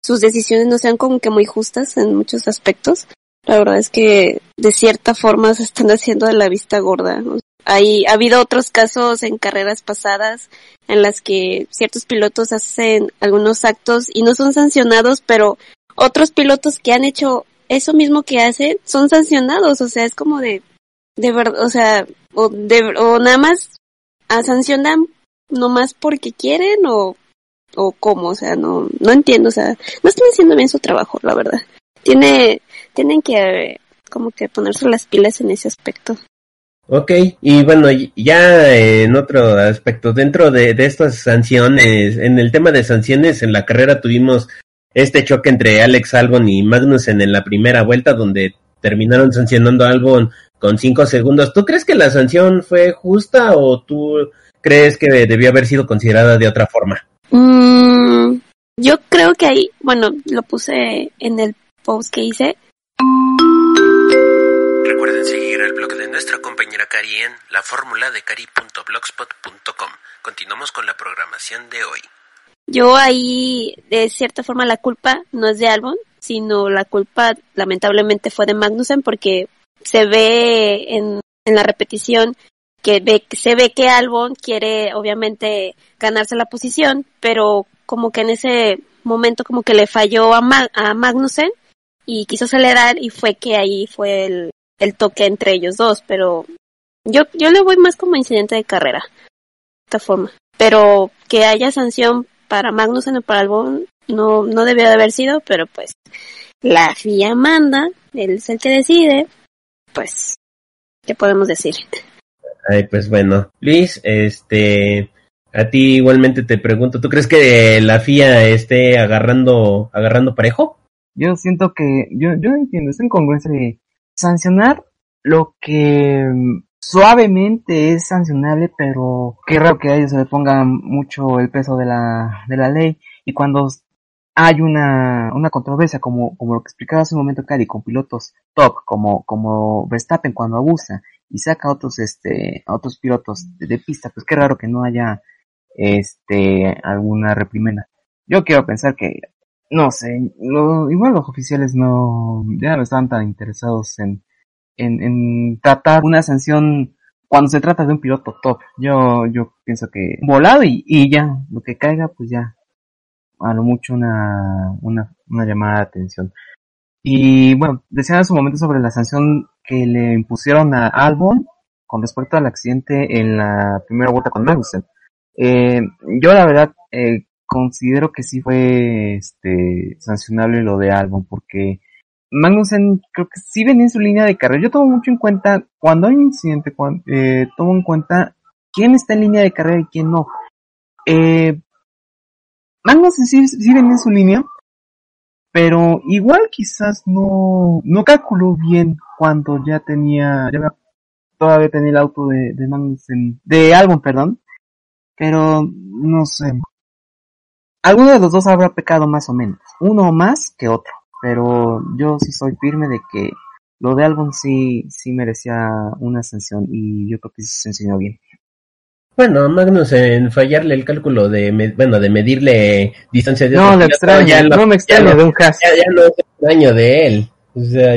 sus decisiones no sean como que muy justas en muchos aspectos. La verdad es que de cierta forma se están haciendo de la vista gorda. Hay, ha habido otros casos en carreras pasadas en las que ciertos pilotos hacen algunos actos y no son sancionados, pero otros pilotos que han hecho eso mismo que hacen son sancionados. O sea, es como de, de verdad, o sea, o, de, o nada más a sancionan nomás porque quieren o, o cómo, o sea, no, no entiendo, o sea, no están haciendo bien su trabajo, la verdad. Tiene, tienen que como que ponerse las pilas en ese aspecto. Ok, y bueno, ya en otro aspecto, dentro de, estas sanciones, en el tema de sanciones, en la carrera tuvimos este choque entre Alex Albon y Magnussen en la primera vuelta, donde terminaron sancionando a Albon con cinco segundos. ¿Tú crees que la sanción fue justa o tú crees que debió haber sido considerada de otra forma? Mm, yo creo que ahí, bueno, lo puse en el post que hice. Recuerden seguir el blog de nuestra compañera Cari en la fórmula de cari.blogspot.com. Continuamos con la programación de hoy. Yo ahí, de cierta forma, la culpa no es de Albon, sino la culpa lamentablemente fue de Magnussen porque se ve en, en la repetición que ve, se ve que Albon quiere obviamente ganarse la posición, pero como que en ese momento como que le falló a, a Magnussen y quiso acelerar y fue que ahí fue el, el toque entre ellos dos, pero yo, yo le voy más como incidente de carrera, de esta forma. Pero que haya sanción para Magnussen o para Albon no, no debió de haber sido, pero pues la FIA manda, él es el que decide, pues, ¿qué podemos decir? Ay, pues bueno, Luis, este, a ti igualmente te pregunto, ¿tú crees que la FIA esté agarrando, agarrando parejo? Yo siento que, yo, yo entiendo, es incongruencia de sancionar lo que mm, suavemente es sancionable, pero qué raro que a ellos se le ponga mucho el peso de la, de la ley. Y cuando hay una, una controversia, como, como lo que explicaba hace un momento Cari, con pilotos top, como, como Verstappen cuando abusa y saca a otros, este, a otros pilotos de, pista, pues qué raro que no haya, este, alguna reprimenda. Yo quiero pensar que, no sé, lo, igual los oficiales no, ya no están tan interesados en, en, en tratar una sanción cuando se trata de un piloto top. Yo, yo pienso que volado y, y ya, lo que caiga, pues ya, a lo mucho una, una, una llamada de atención. Y bueno, decían en su momento sobre la sanción que le impusieron a Albon con respecto al accidente en la primera vuelta con Magnussen. Eh, yo la verdad eh, considero que sí fue este sancionable lo de Albon porque Magnussen creo que sí venía en su línea de carrera. Yo tomo mucho en cuenta cuando hay un incidente, cuando, eh, tomo en cuenta quién está en línea de carrera y quién no. Eh, Magnussen sí, sí venía en su línea, pero igual quizás no, no calculó bien cuando ya tenía, ya todavía tenía el auto de, de Magnussen, de Albon, perdón, pero no sé. Alguno de los dos habrá pecado más o menos, uno más que otro, pero yo sí soy firme de que lo de Albon sí, sí merecía una sanción y yo creo que sí se enseñó bien. Bueno, Magnus en fallarle el cálculo de, bueno, de medirle distancia de No, lo extraño, no me extraño de un caso. Ya, no es extraño de él. O sea,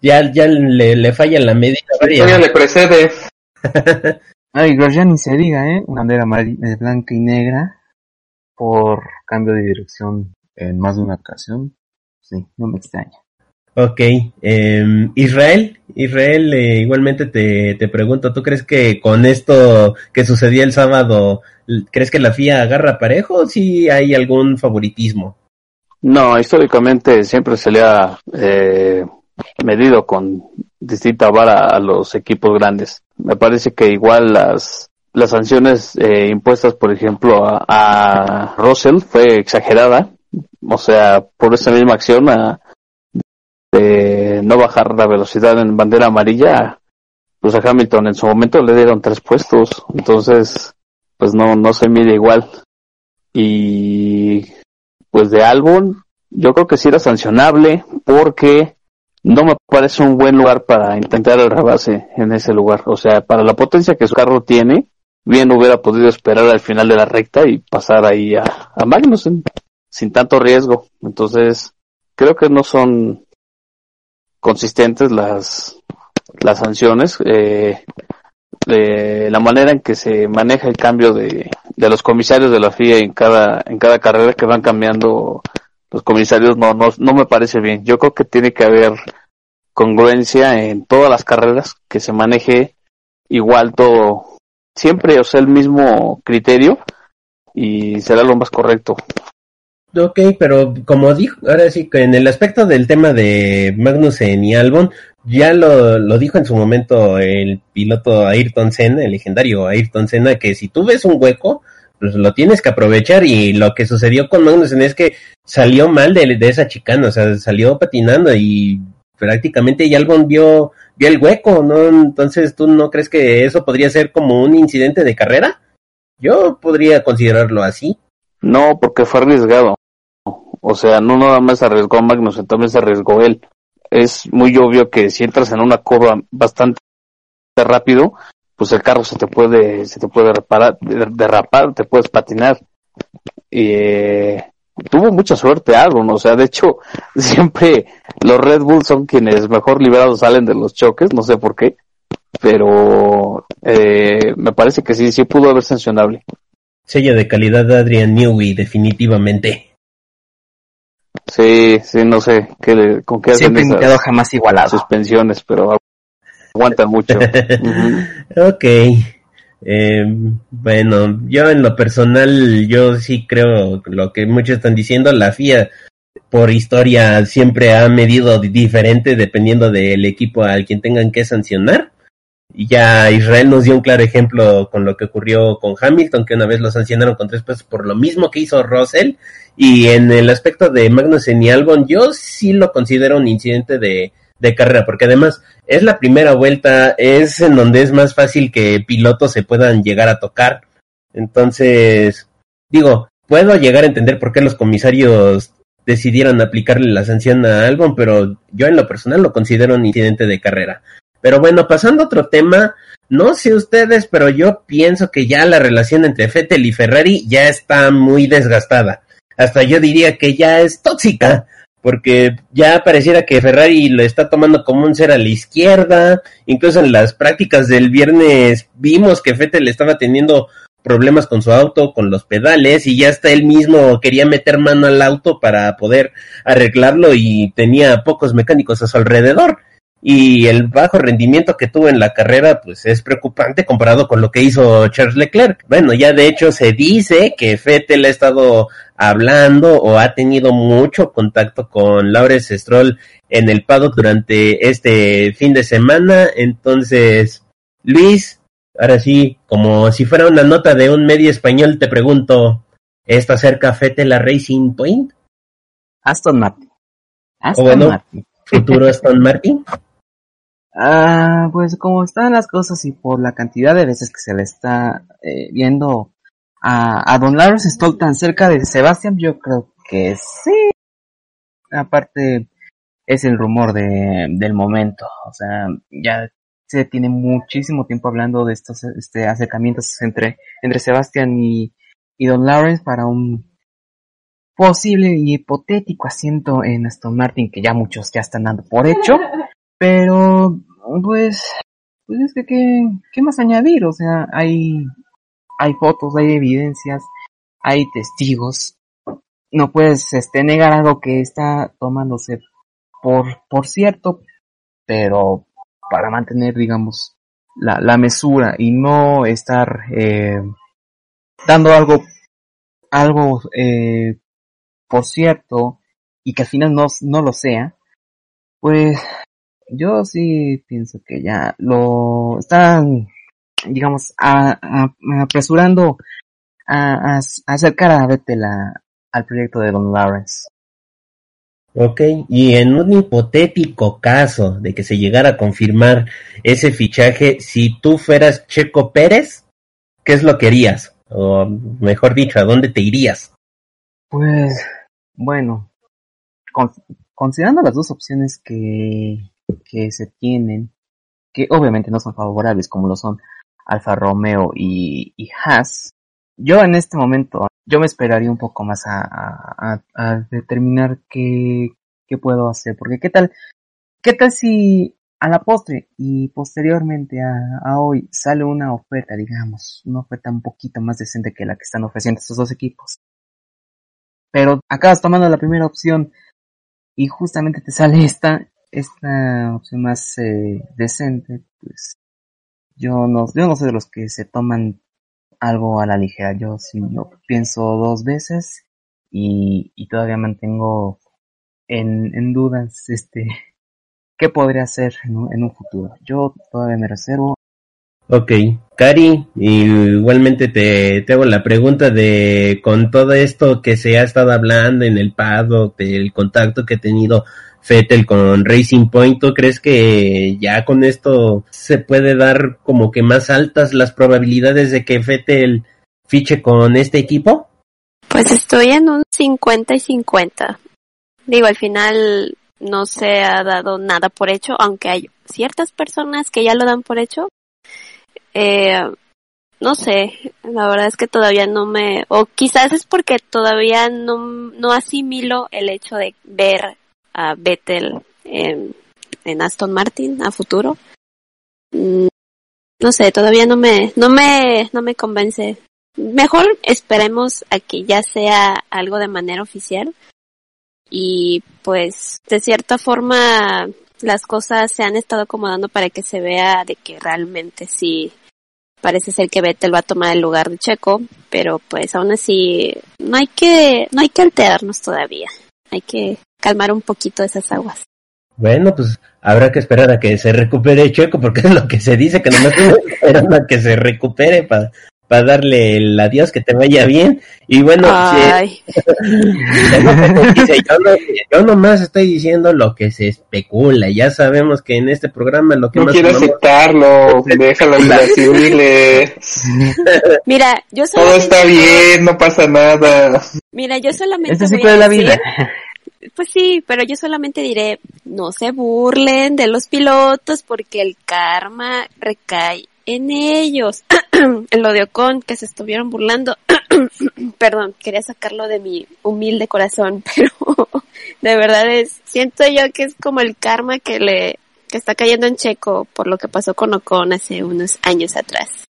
ya, ya le, le falla la medida. Ya le precede. Ay, Grosjean ni se diga, ¿eh? Una bandera amarilla, blanca y negra por cambio de dirección en más de una ocasión. Sí, no me extraña. Ok, eh, Israel, Israel, eh, igualmente te, te pregunto, ¿tú crees que con esto que sucedió el sábado, crees que la FIA agarra parejo o si hay algún favoritismo? No, históricamente siempre se le ha eh, medido con distinta vara a los equipos grandes. Me parece que igual las las sanciones eh, impuestas, por ejemplo, a, Russell fue exagerada. O sea, por esa misma acción a, de no bajar la velocidad en bandera amarilla, pues a Hamilton en su momento le dieron tres puestos. Entonces, pues no, no se mide igual. Y pues de álbum, yo creo que sí era sancionable porque no me parece un buen lugar para intentar el rebase en ese lugar. O sea, para la potencia que su carro tiene, bien hubiera podido esperar al final de la recta y pasar ahí a, Magnussen sin tanto riesgo. Entonces, creo que no son consistentes las, las sanciones. Eh, la manera en que se maneja el cambio de, de los comisarios de la FIA en cada, en cada carrera que van cambiando los comisarios no, no, no me parece bien. Yo creo que tiene que haber congruencia en todas las carreras, que se maneje igual todo, siempre, o sea, el mismo criterio y será lo más correcto. Ok, pero como dijo, ahora sí en el aspecto del tema de Magnussen y Albon, ya lo, lo dijo en su momento el piloto Ayrton Senna, el legendario Ayrton Senna, que si tú ves un hueco, pues lo tienes que aprovechar y lo que sucedió con Magnussen es que salió mal de, de esa chicana, o sea, salió patinando y prácticamente ya Albon vio, vio el hueco, ¿no? Entonces, ¿tú no crees que eso podría ser como un incidente de carrera? Yo podría considerarlo así. No, porque fue arriesgado. O sea, no nada más arriesgó a Magnussen, también se arriesgó él. Es muy obvio que si entras en una curva bastante rápido, pues el carro se te puede, se te puede reparar, derrapar, te puedes patinar. Y eh, tuvo mucha suerte Albon, o sea, de hecho, siempre los Red Bull son quienes mejor liberados salen de los choques, no sé por qué, pero eh, me parece que sí, sí pudo haber sancionable. Sello de calidad de Adrian Newey, definitivamente. Sí, sí, no sé qué, con qué Siempre me quedo jamás igualado. Suspensiones, pero aguantan mucho. ok. Eh, bueno, yo en lo personal, yo sí creo lo que muchos están diciendo, la FIA por historia siempre ha medido diferente dependiendo del equipo al quien tengan que sancionar. Ya Israel nos dio un claro ejemplo con lo que ocurrió con Hamilton, que una vez lo sancionaron con tres pesos por lo mismo que hizo Russell. Y en el aspecto de Magnussen y Albon, yo sí lo considero un incidente de, de carrera, porque además es la primera vuelta, es en donde es más fácil que pilotos se puedan llegar a tocar. Entonces, digo, puedo llegar a entender por qué los comisarios decidieron aplicarle la sanción a Albon, pero yo en lo personal lo considero un incidente de carrera. Pero bueno, pasando a otro tema, no sé ustedes, pero yo pienso que ya la relación entre Fettel y Ferrari ya está muy desgastada. Hasta yo diría que ya es tóxica porque ya pareciera que Ferrari lo está tomando como un ser a la izquierda, incluso en las prácticas del viernes vimos que Vettel estaba teniendo problemas con su auto, con los pedales y ya hasta él mismo quería meter mano al auto para poder arreglarlo y tenía pocos mecánicos a su alrededor y el bajo rendimiento que tuvo en la carrera pues es preocupante comparado con lo que hizo Charles Leclerc. Bueno, ya de hecho se dice que Vettel ha estado hablando o ha tenido mucho contacto con Lawrence Stroll en el paddock durante este fin de semana. Entonces, Luis, ahora sí, como si fuera una nota de un medio español, te pregunto, ¿está cerca Vettel a Racing Point? Aston Martin. Aston o bueno, Martin. futuro Aston Martin. Ah, pues como están las cosas y por la cantidad de veces que se le está eh, viendo a, a Don Lawrence Stoll tan cerca de Sebastián, yo creo que sí. Aparte, es el rumor de, del momento. O sea, ya se tiene muchísimo tiempo hablando de estos este, acercamientos entre, entre Sebastián y, y Don Lawrence para un posible y hipotético asiento en Aston Martin que ya muchos ya están dando por hecho. Pero, pues, pues es que, ¿qué, qué más añadir? O sea, hay, hay fotos, hay evidencias, hay testigos. No puedes, este, negar algo que está tomándose por, por cierto, pero para mantener, digamos, la, la mesura y no estar, eh, dando algo, algo, eh, por cierto, y que al final no, no lo sea, pues yo sí pienso que ya lo están, digamos, a, apresurando a, a, acercar a Vettel al proyecto de Don Lawrence. Ok, y en un hipotético caso de que se llegara a confirmar ese fichaje, si tú fueras Checo Pérez, ¿qué es lo que harías? O mejor dicho, ¿a dónde te irías? Pues, bueno, con- considerando las dos opciones que, que se tienen, que obviamente no son favorables como lo son Alfa Romeo y, y Haas, yo en este momento, yo me esperaría un poco más a, a, a- determinar qué, qué puedo hacer, porque qué tal, qué tal si a la postre y posteriormente a, a hoy sale una oferta, digamos, una oferta un poquito más decente que la que están ofreciendo estos dos equipos. Pero acabas tomando la primera opción y justamente te sale esta, esta opción más eh, decente, pues yo no, yo no soy de los que se toman algo a la ligera, yo sí lo pienso dos veces y, y todavía mantengo en, en dudas este qué podría hacer en un, en un futuro. Yo todavía me reservo. Ok, Cari, igualmente te, te hago la pregunta de con todo esto que se ha estado hablando en el paddock, del contacto que ha tenido Fettel con Racing Point, ¿tú crees que ya con esto se puede dar como que más altas las probabilidades de que Fettel fiche con este equipo? Pues estoy en un 50 y 50. Digo, al final no se ha dado nada por hecho, aunque hay ciertas personas que ya lo dan por hecho. Eh, no sé, la verdad es que todavía no me, o quizás es porque todavía no, no asimilo el hecho de ver a Vettel en, Aston Martin a futuro. Mm, No sé, todavía no me, no me, no me convence. Mejor esperemos a que ya sea algo de manera oficial y pues de cierta forma las cosas se han estado acomodando para que se vea de que realmente sí parece ser que Vettel va a tomar el lugar de Checo, pero pues aún así no hay que no hay que alterarnos todavía. Hay que calmar un poquito esas aguas. Bueno, pues habrá que esperar a que se recupere Checo, porque es lo que se dice, que nomás esperando a que se recupere para darle el adiós, que te vaya bien. Y bueno, Dice, yo, no, yo nomás estoy diciendo lo que se especula. Ya sabemos que en este programa lo que No más quiero tomamos- aceptarlo, déjalo en las civiles. mira, yo Todo solamente está bien, no pasa nada. Mira, yo solamente este voy ciclo de la decir- vida. Pues sí, pero yo solamente diré, no se burlen de los pilotos porque el karma recae en ellos. en lo de Ocon, que se estuvieron burlando. Perdón, quería sacarlo de mi humilde corazón, pero de verdad es, siento yo que es como el karma que le, que está cayendo en Checo por lo que pasó con Ocon hace unos años atrás.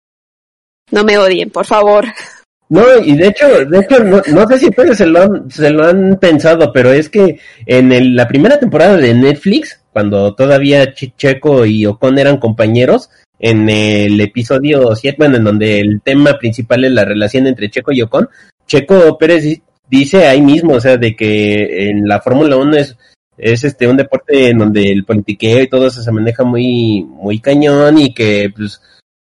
No me odien, por favor. No, y de hecho, de hecho, no, no sé si ustedes se lo han, se lo han pensado, pero es que en el- la primera temporada de Netflix, cuando todavía Ch- Checo y Ocon eran compañeros, en el episodio 7, bueno, en donde el tema principal es la relación entre Checo y Ocon, Checo Pérez di- dice ahí mismo, o sea, de que en la Fórmula 1 es, es este un deporte en donde el politiqueo y todo eso se maneja muy, muy cañón y que pues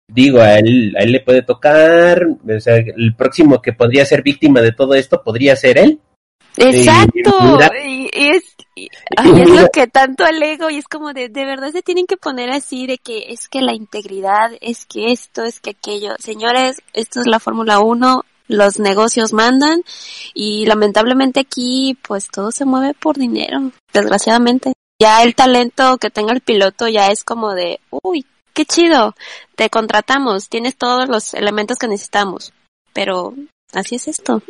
digo, a él, a él le puede tocar, o sea, el próximo que podría ser víctima de todo esto podría ser él. Exacto, y, y es, y- ay, es lo que tanto alego y es como de, de verdad se tienen que poner así de que es que la integridad, es que esto, es que aquello. Señores, esto es la Fórmula 1, los negocios mandan y lamentablemente aquí pues todo se mueve por dinero, desgraciadamente. Ya el talento que tenga el piloto ya es como de, uy, qué chido, te contratamos, tienes todos los elementos que necesitamos, pero así es esto.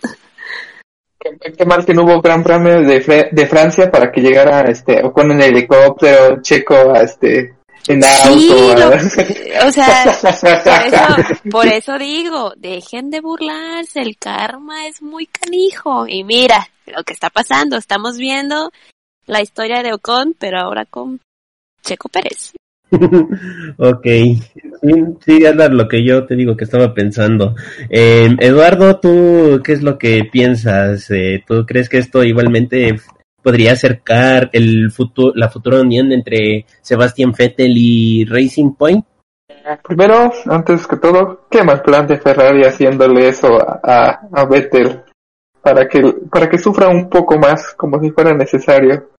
Qué, mal que no hubo Gran Premio de, de Francia para que llegara este Ocon en helicóptero, Checo a este en auto. o sea, por eso, por eso digo, dejen de burlarse, el karma es muy canijo. Y mira lo que está pasando, estamos viendo la historia de Ocon, pero ahora con Checo Pérez. Ok, sí, sí, lo que yo te digo que estaba pensando. Eh, Eduardo, ¿tú qué es lo que piensas? Eh, ¿Tú crees que esto igualmente podría acercar el futuro, la futura unión entre Sebastián Vettel y Racing Point? Primero, antes que todo, qué mal plan de Ferrari haciéndole eso a, a Vettel para que para que sufra un poco más, como si fuera necesario,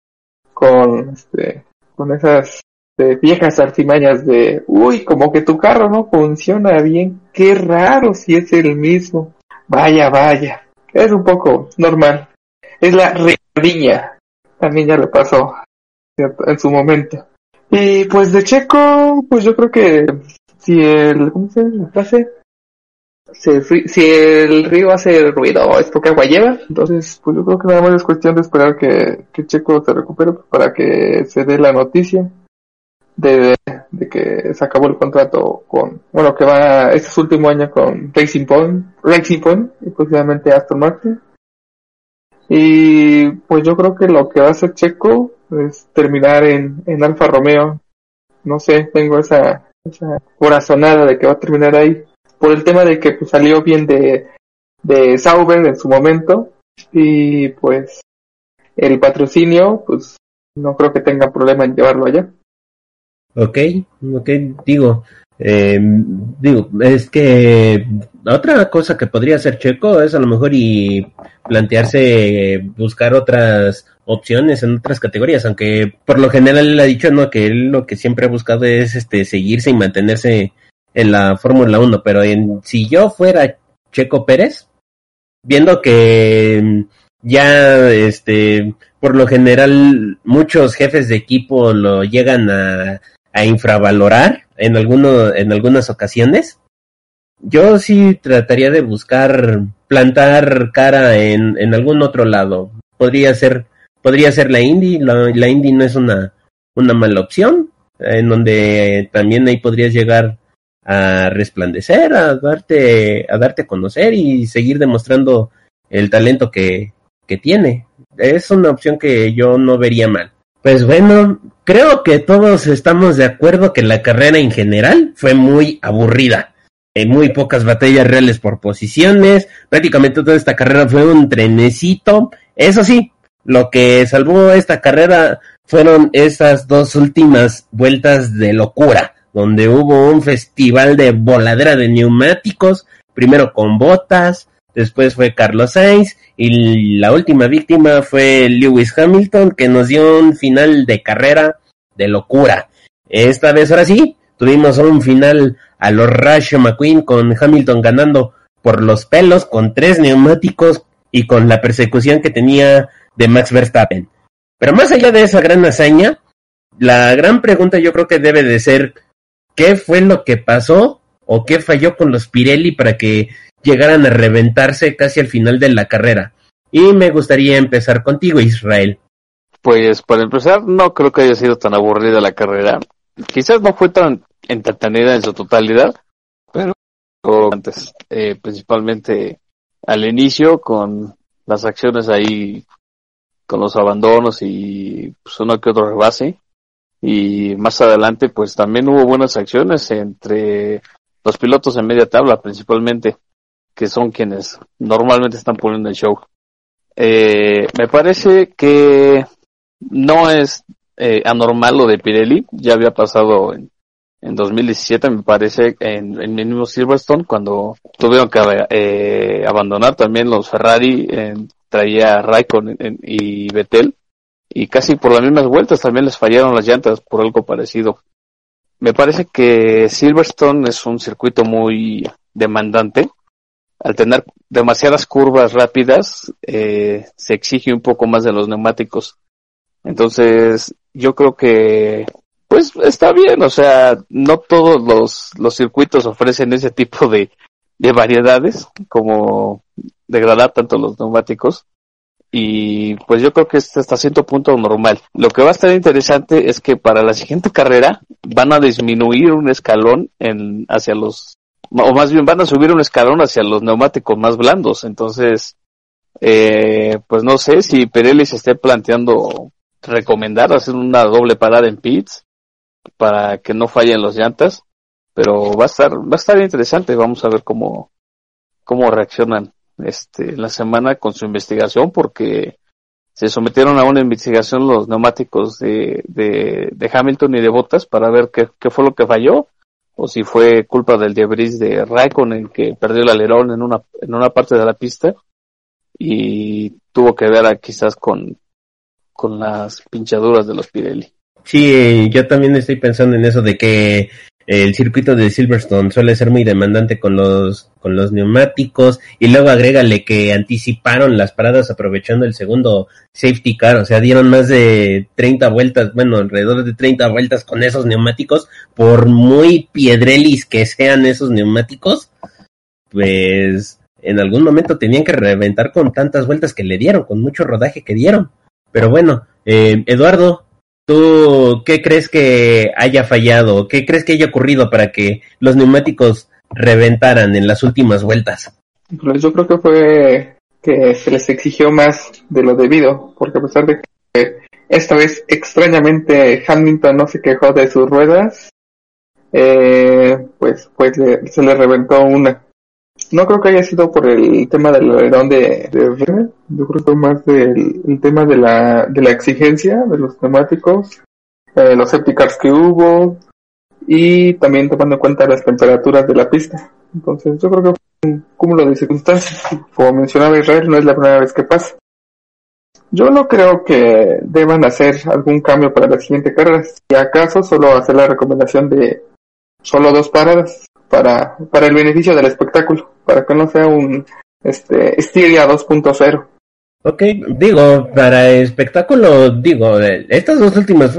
con este, con esas de viejas artimañas de, uy, como que tu carro no funciona bien, qué raro si es el mismo. Vaya, vaya, es un poco normal. Es la riña, también ya le pasó en su momento. Y pues de Checo, pues yo creo que si el, ¿cómo se llama la frase? Si el, río hace ruido es porque agua lleva, entonces pues yo creo que nada más es cuestión de esperar que, que Checo se recupere para que se dé la noticia de, de, que se acabó el contrato con, bueno, que va este es último año con Racing Point, Racing Point y posiblemente Aston Martin. Y pues yo creo que lo que va a hacer Checo es terminar en, en Alfa Romeo. No sé, tengo esa, esa corazonada de que va a terminar ahí. Por el tema de que pues, salió bien de, de Sauber en su momento. Y pues el patrocinio, pues no creo que tenga problema en llevarlo allá. Ok, ok, digo, eh, digo, es que otra cosa que podría hacer Checo es a lo mejor y plantearse buscar otras opciones en otras categorías, aunque por lo general él ha dicho no que él lo que siempre ha buscado es este seguirse y mantenerse en la Fórmula 1, pero en, si yo fuera Checo Pérez, viendo que ya este por lo general muchos jefes de equipo lo llegan a a infravalorar en, alguno, en algunas ocasiones, yo sí trataría de buscar plantar cara en, en algún otro lado. Podría ser, podría ser la indie, la, indie no es una, una mala opción, en donde también ahí podrías llegar a resplandecer, a darte, a darte a conocer y seguir demostrando el talento que, que tiene. Es una opción que yo no vería mal. Pues bueno, creo que todos estamos de acuerdo que la carrera en general fue muy aburrida. Hay muy pocas batallas reales por posiciones. Prácticamente toda esta carrera fue un trenecito. Eso sí, lo que salvó esta carrera fueron esas dos últimas vueltas de locura, donde hubo un festival de voladera de neumáticos, primero con botas, después fue Carlos Sainz y la última víctima fue Lewis Hamilton que nos dio un final de carrera de locura. Esta vez ahora sí, tuvimos un final a los Rush McQueen con Hamilton ganando por los pelos con tres neumáticos y con la persecución que tenía de Max Verstappen. Pero más allá de esa gran hazaña, la gran pregunta yo creo que debe de ser ¿qué fue lo que pasó o qué falló con los Pirelli para que llegaran a reventarse casi al final de la carrera. Y me gustaría empezar contigo, Israel. Pues para empezar, no creo que haya sido tan aburrida la carrera. Quizás no fue tan entretenida en su totalidad, pero antes, eh, principalmente al inicio con las acciones ahí, con los abandonos y pues uno que otro rebase. Y más adelante, pues también hubo buenas acciones entre los pilotos en media tabla, principalmente que son quienes normalmente están poniendo el show. Eh, me parece que no es eh, anormal lo de Pirelli, ya había pasado en, en 2017, me parece, en, el mismo Silverstone, cuando tuvieron que eh, abandonar también los Ferrari, traía Raikkonen y Vettel, y casi por las mismas vueltas también les fallaron las llantas por algo parecido. Me parece que Silverstone es un circuito muy demandante, al tener demasiadas curvas rápidas, eh, se exige un poco más de los neumáticos. Entonces, yo creo que, pues está bien, o sea, no todos los, los circuitos ofrecen ese tipo de, de variedades, como degradar tanto los neumáticos. y pues yo creo que es hasta cierto punto normal. Lo que va a estar interesante es que para la siguiente carrera van a disminuir un escalón en hacia los o más bien van a subir un escalón hacia los neumáticos más blandos. Entonces, eh, pues no sé si Pirelli se esté planteando recomendar hacer una doble parada en pits para que no fallen los llantas, pero va a estar va a estar interesante. Vamos a ver cómo cómo reaccionan este, la semana con su investigación porque se sometieron a una investigación los neumáticos de, de, de Hamilton y de Bottas para ver qué, qué, fue lo que falló o si fue culpa del debris de Raikkonen que perdió el alerón en una, en una parte de la pista y tuvo que ver a, quizás con, con las pinchaduras de los Pirelli. Sí, yo también estoy pensando en eso de que el circuito de Silverstone suele ser muy demandante con los con los neumáticos y luego agrégale que anticiparon las paradas aprovechando el segundo safety car, o sea, dieron más de 30 vueltas, bueno, alrededor de 30 vueltas con esos neumáticos, por muy piedrelis que sean esos neumáticos, pues en algún momento tenían que reventar con tantas vueltas que le dieron, con mucho rodaje que dieron. Pero bueno, eh, Eduardo, ¿Tú qué crees que haya fallado? ¿Qué crees que haya ocurrido para que los neumáticos reventaran en las últimas vueltas? Pues yo creo que fue que se les exigió más de lo debido, porque a pesar de que esta vez extrañamente Hamilton no se quejó de sus ruedas, eh, pues, pues se le reventó una. No creo que haya sido por el tema del alerón de, de yo creo que más del el tema de la, de la exigencia de los neumáticos, eh, los safety que hubo y también tomando en cuenta las temperaturas de la pista. Entonces yo creo que fue un cúmulo de circunstancias. Como mencionaba Israel, no es la primera vez que pasa. Yo no creo que deban hacer algún cambio para la siguiente carrera. Si acaso solo hacer la recomendación de solo dos paradas para, para el beneficio del espectáculo, para que no sea un este Styria 2.0. Ok, digo, para espectáculo, digo, estas dos últimas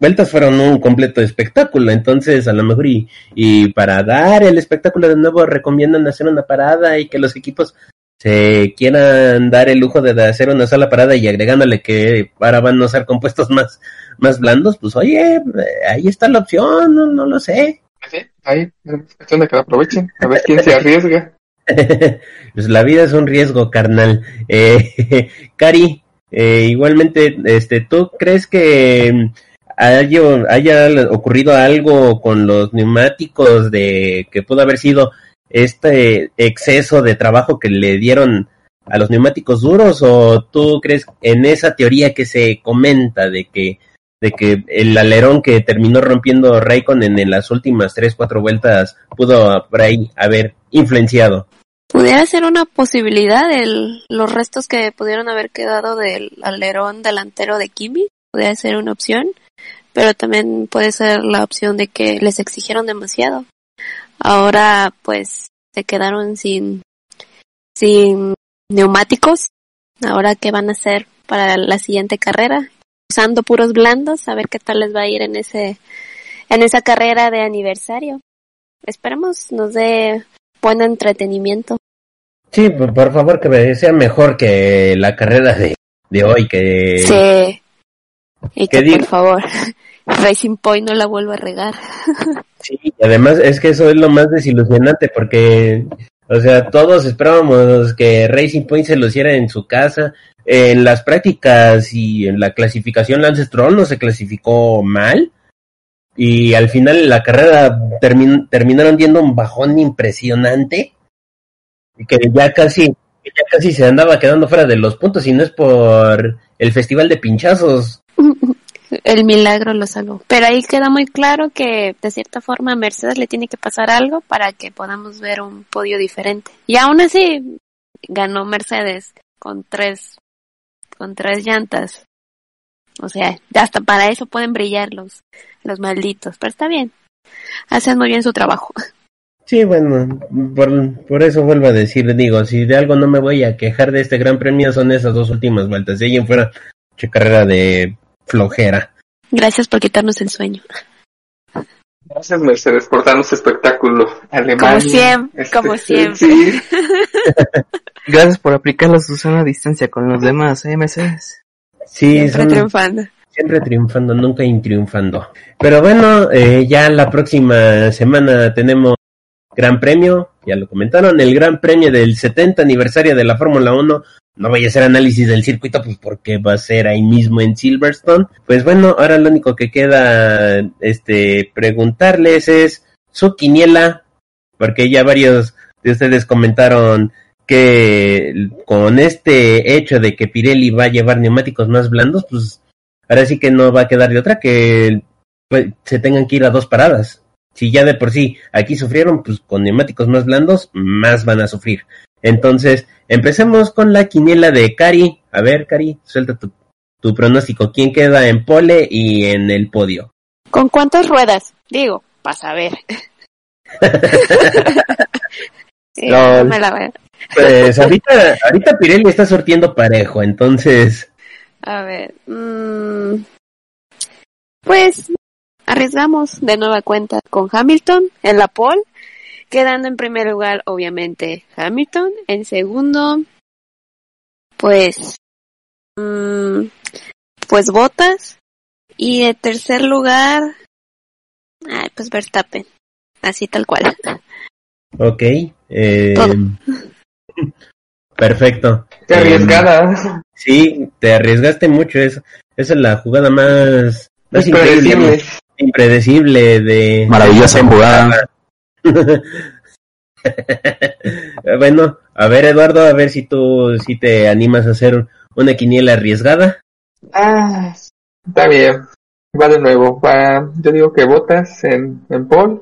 vueltas fueron un completo espectáculo, entonces a lo mejor y, y para dar el espectáculo de nuevo recomiendan hacer una parada y que los equipos se quieran dar el lujo de hacer una sola parada y agregándole que ahora van a ser compuestos más, más blandos, pues oye, ahí está la opción, no, no lo sé. Sí, ahí es cuestión de que la aprovechen, a ver quién se arriesga. pues la vida es un riesgo, carnal. Eh, Cari, eh, igualmente, este, ¿tú crees que haya, haya ocurrido algo con los neumáticos de que pudo haber sido este exceso de trabajo que le dieron a los neumáticos duros o tú crees en esa teoría que se comenta de que de que el alerón que terminó rompiendo Raikkonen en las últimas tres, cuatro vueltas pudo por ahí haber influenciado. Pudiera ser una posibilidad el, los restos que pudieron haber quedado del alerón delantero de Kimi, pudiera ser una opción, pero también puede ser la opción de que les exigieron demasiado. Ahora pues se quedaron sin, sin neumáticos. Ahora qué van a hacer para la siguiente carrera usando puros blandos, a ver qué tal les va a ir en ese, en esa carrera de aniversario. Esperemos nos dé buen entretenimiento. Sí, por, favor que sea mejor que la carrera de, de hoy que Sí. Y que, por favor Racing Point no la vuelva a regar. sí, además es que eso es lo más desilusionante porque o sea, todos esperábamos que Racing Point se lo hiciera en su casa. En las prácticas y en la clasificación Lance Stroll no se clasificó mal. Y al final la carrera terminaron viendo un bajón impresionante. Y que ya casi, ya casi se andaba quedando fuera de los puntos y no es por el festival de pinchazos. el milagro lo salvó. Pero ahí queda muy claro que de cierta forma a Mercedes le tiene que pasar algo para que podamos ver un podio diferente. Y aún así ganó Mercedes con tres con tres llantas. O sea, hasta para eso pueden brillar los los malditos, pero está bien. Hacen muy bien su trabajo. Sí, bueno, por, por eso vuelvo a decir, digo, si de algo no me voy a quejar de este gran premio son esas dos últimas vueltas. De ahí en fuera, carrera de flojera. Gracias por quitarnos el sueño. Gracias Mercedes por darnos espectáculo alemán. Como siempre, este, como siempre. Gracias por aplicar la Susana a distancia con los demás, ¿eh, Mercedes? Sí, Siempre son- triunfando. siempre triunfando, nunca intriunfando. Pero bueno, eh, ya la próxima semana tenemos Gran Premio, ya lo comentaron, el Gran Premio del 70 aniversario de la Fórmula 1. No voy a hacer análisis del circuito, pues porque va a ser ahí mismo en Silverstone. Pues bueno, ahora lo único que queda, este, preguntarles es su quiniela, porque ya varios de ustedes comentaron que con este hecho de que Pirelli va a llevar neumáticos más blandos, pues ahora sí que no va a quedar de otra que pues, se tengan que ir a dos paradas. Si ya de por sí aquí sufrieron, pues con neumáticos más blandos, más van a sufrir. Entonces, empecemos con la quiniela de Cari. A ver, Cari, suelta tu, tu pronóstico. ¿Quién queda en pole y en el podio? ¿Con cuántas ruedas? Digo, para saber. Sí, No, me la. Pues ahorita, ahorita Pirelli está sortiendo parejo, entonces, A ver. mm, pues arriesgamos de nueva cuenta con Hamilton en la pole, quedando en primer lugar obviamente Hamilton, en segundo pues mm, pues Botas y en tercer lugar ay, pues Verstappen, así tal cual. ok. Eh, Todo. Perfecto. Qué Eh, arriesgada. Sí, te arriesgaste mucho. Es, esa es la jugada más, más increíble, Impredecible. impredecible de. Maravillosa jugada. bueno, a ver Eduardo, a ver si tú si te animas a hacer una quiniela arriesgada. Ah, está bien. Va de nuevo. Va, yo digo que Botas en, en pole.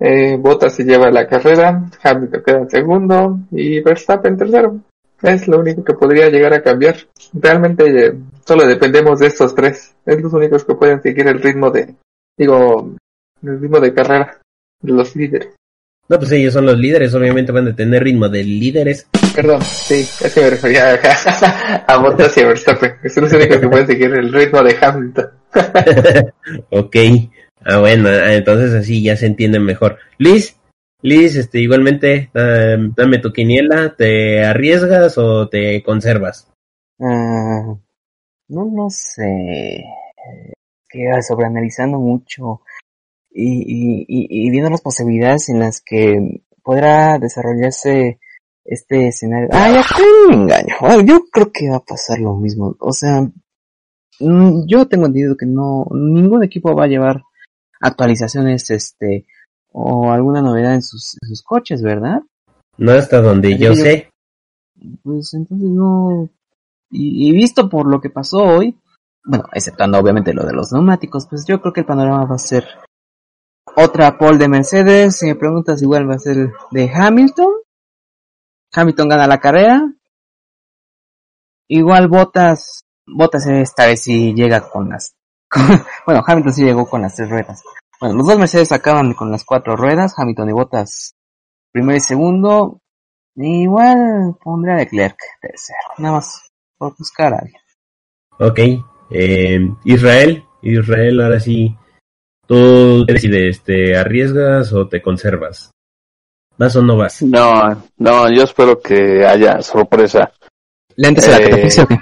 Eh, se lleva la carrera. Hamilton queda en segundo. Y Verstappen tercero. Es lo único que podría llegar a cambiar. Realmente eh, solo dependemos de estos tres. Es los únicos que pueden seguir el ritmo de, digo, el ritmo de carrera de los líderes. No, pues ellos son los líderes, obviamente van a tener ritmo de líderes. Perdón, sí, ese me refería a, a Bottas y a Verstappen. Son los únicos que pueden seguir el ritmo de Hamilton. ok. Ah, bueno, ah, entonces así ya se entiende mejor. Liz, Liz, este, igualmente, ah, dame tu quiniela, ¿te arriesgas o te conservas? Ah, no, no sé. Que sobreanalizando mucho y, viendo las posibilidades en las que podrá desarrollarse este escenario. Ah, ya me engaño. Ah, Yo creo que va a pasar lo mismo. O sea, mm, yo tengo entendido que no, ningún equipo va a llevar actualizaciones, este, o alguna novedad en sus, en sus coches, ¿verdad? No hasta donde yo Yo- sé. Pues entonces no. Y, y visto por lo que pasó hoy, bueno, exceptando obviamente lo de los neumáticos, pues yo creo que el panorama va a ser otra pole de Mercedes. Si me preguntas, igual va a ser de Hamilton. Hamilton gana la carrera. Igual Botas, Botas esta vez sí llega con las, bueno, Hamilton sí llegó con las tres ruedas. Bueno, los dos Mercedes acaban con las cuatro ruedas, Hamilton y Botas primero y segundo. Igual pondré a Leclerc tercero, nada más por buscar a alguien. Ok. Eh, Israel, Israel, ahora sí. ¿Tú decides, te arriesgas o te conservas? ¿Vas o no vas? No, no, yo espero que haya sorpresa. ¿Lentes de la Eh, catafixia o qué?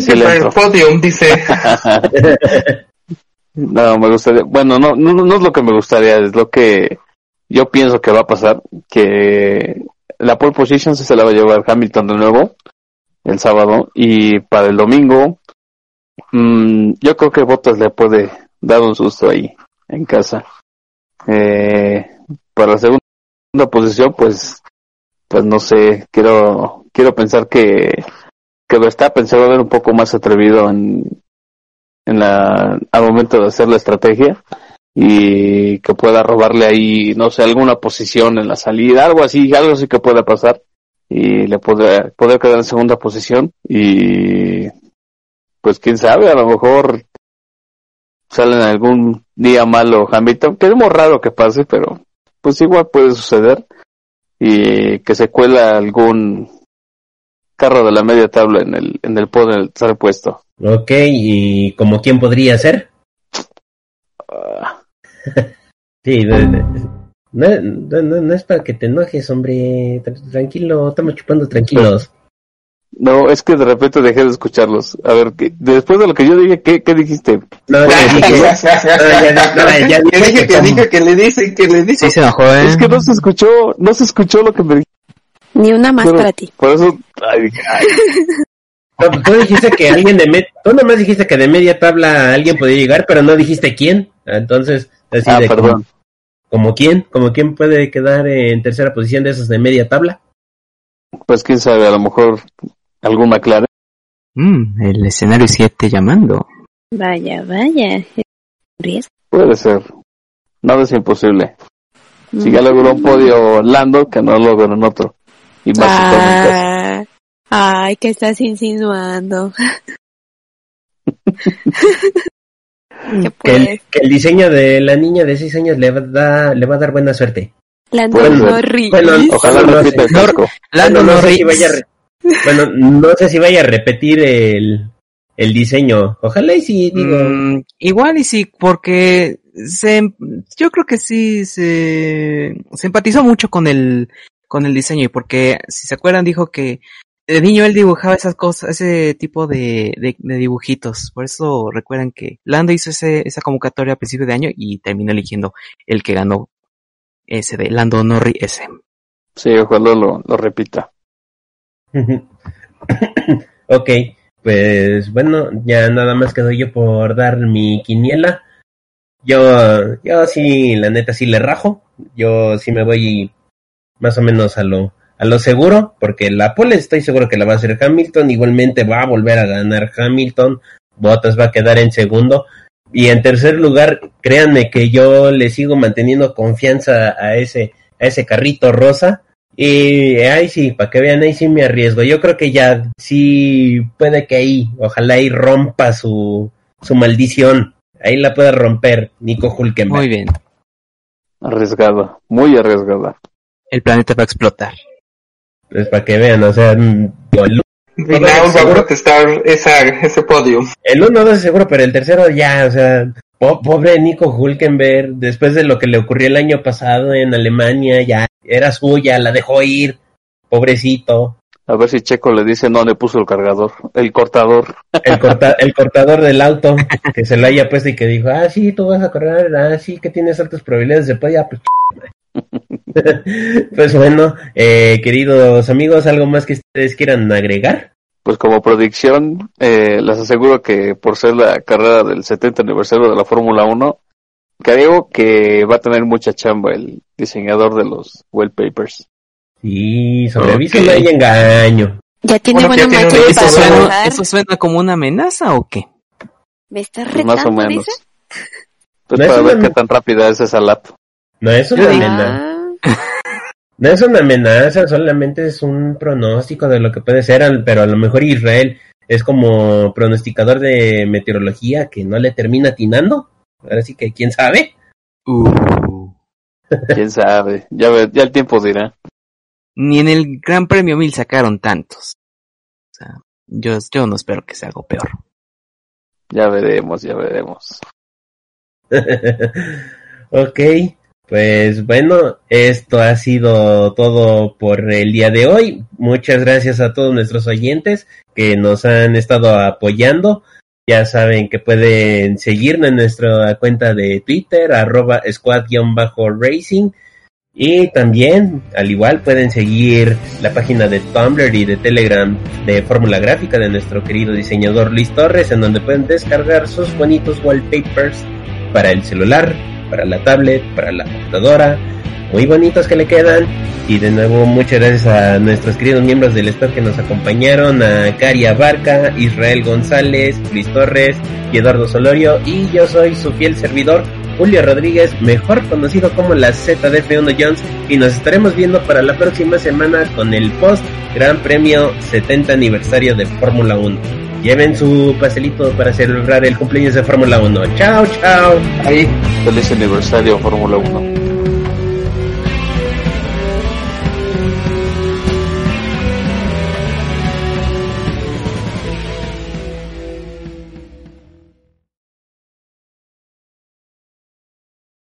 Sí, le el podium, dice. No, me gustaría, bueno, no, no, no es lo que me gustaría, es lo que yo pienso que va a pasar, que la pole position se la va a llevar Hamilton de nuevo el sábado y para el domingo mm, yo creo que Bottas le puede dar un susto ahí en casa. Eh, para la segunda posición, pues, pues no sé, quiero, quiero pensar que, que Verstappen se va ver un poco más atrevido en, en la, al momento de hacer la estrategia y que pueda robarle ahí, no sé, alguna posición en la salida, algo así, algo así que pueda pasar y le puede poder quedar en segunda posición y pues quién sabe, a lo mejor salen algún día malo Hamilton, que es muy raro que pase, pero pues igual puede suceder y que se cuela algún carro de la media tabla en el en el podio del tercer puesto. Ok, ¿y como quién podría ser? Ah, Sí, No, no, no, no es para que te enojes, hombre. Tr- Tranquilo, estamos chupando tranquilos. No, es que de repente dejé de escucharlos. A ver, ¿qué- después de lo que yo dije, ¿qué, qué dijiste? No, ya dije, ya, Que dije que dije que le dicen que le dicen. Sí se enojó, ¿eh? Es que no se escuchó, no se escuchó lo que me dijiste. Ni una más Pero- para ti. Por eso, ay, dije, ay, No, tú dijiste que alguien de med- tú nomás dijiste que de media tabla alguien podía llegar, pero no dijiste quién. Entonces, así ah, de perdón. como quién, como quién puede quedar en tercera posición de esos de media tabla. Pues quién sabe, a lo mejor alguna clara. Mm, el escenario 7 llamando. Vaya, vaya. Puede ser. Nada es imposible. Si ya logró un podio Lando, que no logró en otro. Y más. Ah, ay, ¿qué estás insinuando? ¿Qué Que el, que el diseño de la niña de 6 años le va, le va a dar buena suerte. Lando ser. Norris. Bueno, Ojalá no repita el casco. Lando Bueno, no sé si vaya bueno, no sé si vaya a repetir el, el diseño. Ojalá y sí, digo. Mm, igual y sí, porque se, yo creo que sí se, se empatizó mucho con el, con el diseño y porque, si se acuerdan, dijo que de niño él dibujaba esas cosas, ese tipo de, de, de dibujitos. Por eso recuerdan que Lando hizo ese, esa convocatoria a principio de año y terminó eligiendo el que ganó ese de Lando Norris ese. Sí, ojalá lo, lo repita. ok, pues bueno, ya nada más quedo yo por dar mi quiniela. Yo, yo sí, la neta sí le rajo. Yo sí me voy más o menos a lo, a lo seguro, porque la pole estoy seguro que la va a hacer Hamilton. Igualmente va a volver a ganar Hamilton. Bottas va a quedar en segundo. Y en tercer lugar, créanme que yo le sigo manteniendo confianza a ese, a ese carrito rosa. Y ahí sí, para que vean, ahí sí me arriesgo. Yo creo que ya sí puede que ahí, ojalá ahí rompa su, su maldición. Ahí la pueda romper Nico Hulkenberg. Muy bien. Arriesgada, muy arriesgada. El planeta va a explotar. Pues para que vean, o sea, mm, el, nada, va a protestar esa, ese podio. el uno no seguro, pero el tercero ya, o sea, po- pobre Nico Hulkenberg, después de lo que le ocurrió el año pasado en Alemania, ya era suya, la dejó ir, pobrecito. A ver si Checo le dice no le puso el cargador, el cortador. El, corta, el cortador del auto, que se lo haya puesto y que dijo, ah, sí, tú vas a correr, ah, sí, que tienes altas probabilidades de poder, pues, pues bueno, eh, queridos amigos, ¿algo más que ustedes quieran agregar? Pues como predicción, eh, les aseguro que por ser la carrera del 70 aniversario de la Fórmula 1, creo que va a tener mucha chamba el diseñador de los wallpapers. Sí, sobre aviso no hay engaño. Ya tiene Bueno, ya buena tiene ¿Eso para suena. ¿Eso suena como una amenaza o qué? ¿Me estás Pues más o retando, menos. dice? Pues No para ver una- qué tan rápida es esa lap. No es una amenaza. No es una amenaza, solamente es un pronóstico de lo que puede ser, pero a lo mejor Israel es como pronosticador de meteorología que no le termina atinando. Ahora sí que quién sabe. Uh, Quién sabe, ya, ya el tiempo dirá. ni en el Gran Premio 1000 sacaron tantos. O sea, yo, yo no espero que sea algo peor. Ya veremos, ya veremos. ok, pues bueno, esto ha sido todo por el día de hoy. Muchas gracias a todos nuestros oyentes que nos han estado apoyando. Ya saben que pueden seguirnos en nuestra cuenta de Twitter, arroba squad-racing. Y también, al igual, pueden seguir la página de Tumblr y de Telegram de Fórmula Gráfica de nuestro querido diseñador Luis Torres, en donde pueden descargar sus bonitos wallpapers para el celular, para la tablet, para la computadora, muy bonitos que le quedan. Y de nuevo, muchas gracias a nuestros queridos miembros del staff que nos acompañaron, a Cari Abarca, Israel González, Luis Torres y Eduardo Solorio. Y yo soy su fiel servidor, Julio Rodríguez, mejor conocido como la ZDF1 Jones. Y nos estaremos viendo para la próxima semana con el post Gran Premio 70 aniversario de Fórmula 1. Lleven su pastelito para celebrar el cumpleaños de Fórmula 1. Chao, chao. Ahí. Feliz aniversario Fórmula 1.